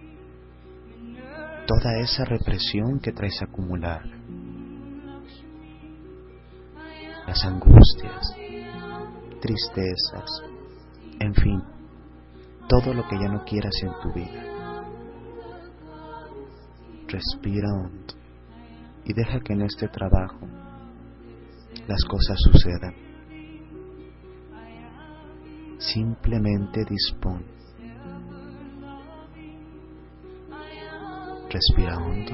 toda esa represión que traes acumular, las angustias, tristezas, en fin, todo lo que ya no quieras en tu vida. Respira hondo y deja que en este trabajo las cosas sucedan. Simplemente dispón. Respira hondo.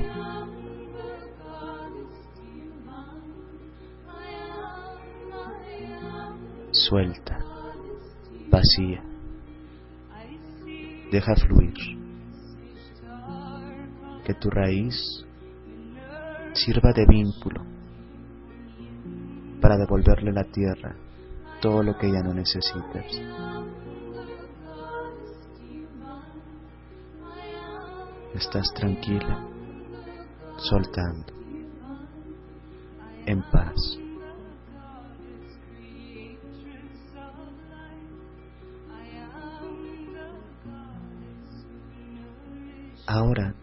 Suelta. Vacía. Deja fluir. Que tu raíz sirva de vínculo para devolverle a la tierra todo lo que ya no necesitas. Estás tranquila, soltando, en paz. Ahora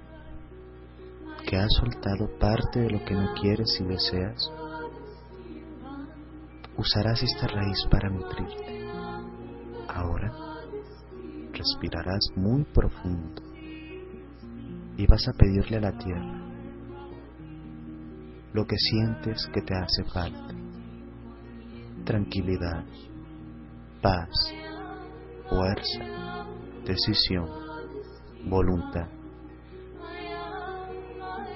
que has soltado parte de lo que no quieres y deseas, usarás esta raíz para nutrirte. Ahora respirarás muy profundo y vas a pedirle a la tierra lo que sientes que te hace falta. Tranquilidad, paz, fuerza, decisión, voluntad.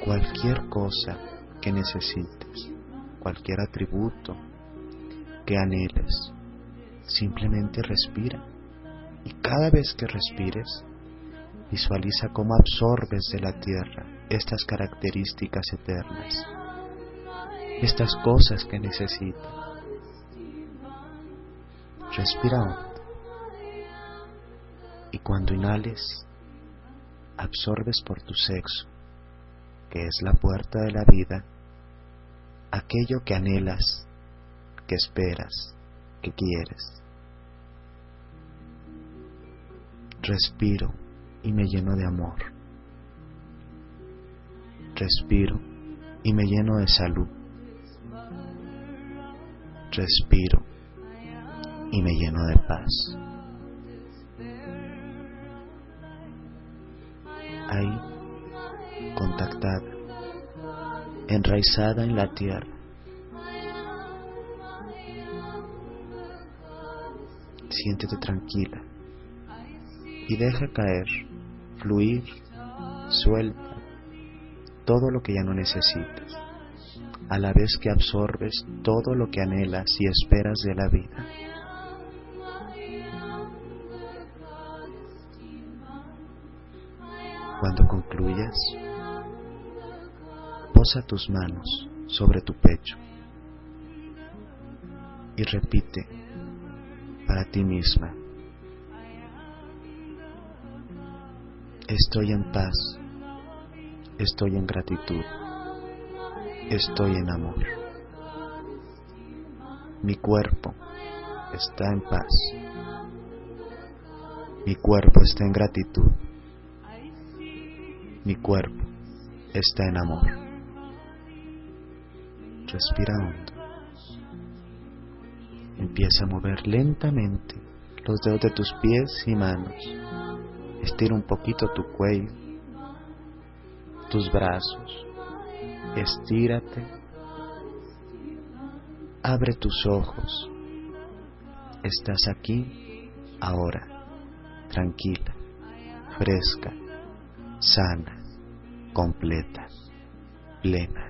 Cualquier cosa que necesites, cualquier atributo que anheles, simplemente respira. Y cada vez que respires, visualiza cómo absorbes de la tierra estas características eternas, estas cosas que necesitas. Respira. Y cuando inhales, absorbes por tu sexo, que es la puerta de la vida, aquello que anhelas, que esperas, que quieres. Respiro y me lleno de amor. Respiro y me lleno de salud. Respiro y me lleno de paz. Ahí, contactada, enraizada en la tierra, siéntete tranquila y deja caer, fluir, suelta todo lo que ya no necesitas, a la vez que absorbes todo lo que anhelas y esperas de la vida. Cuando concluyas, posa tus manos sobre tu pecho y repite para ti misma. Estoy en paz, estoy en gratitud, estoy en amor. Mi cuerpo está en paz, mi cuerpo está en gratitud, mi cuerpo está en amor. Respira hondo. Empieza a mover lentamente los dedos de tus pies y manos. Estira un poquito tu cuello, tus brazos. Estírate. Abre tus ojos. Estás aquí, ahora, tranquila, fresca, sana, completa, plena.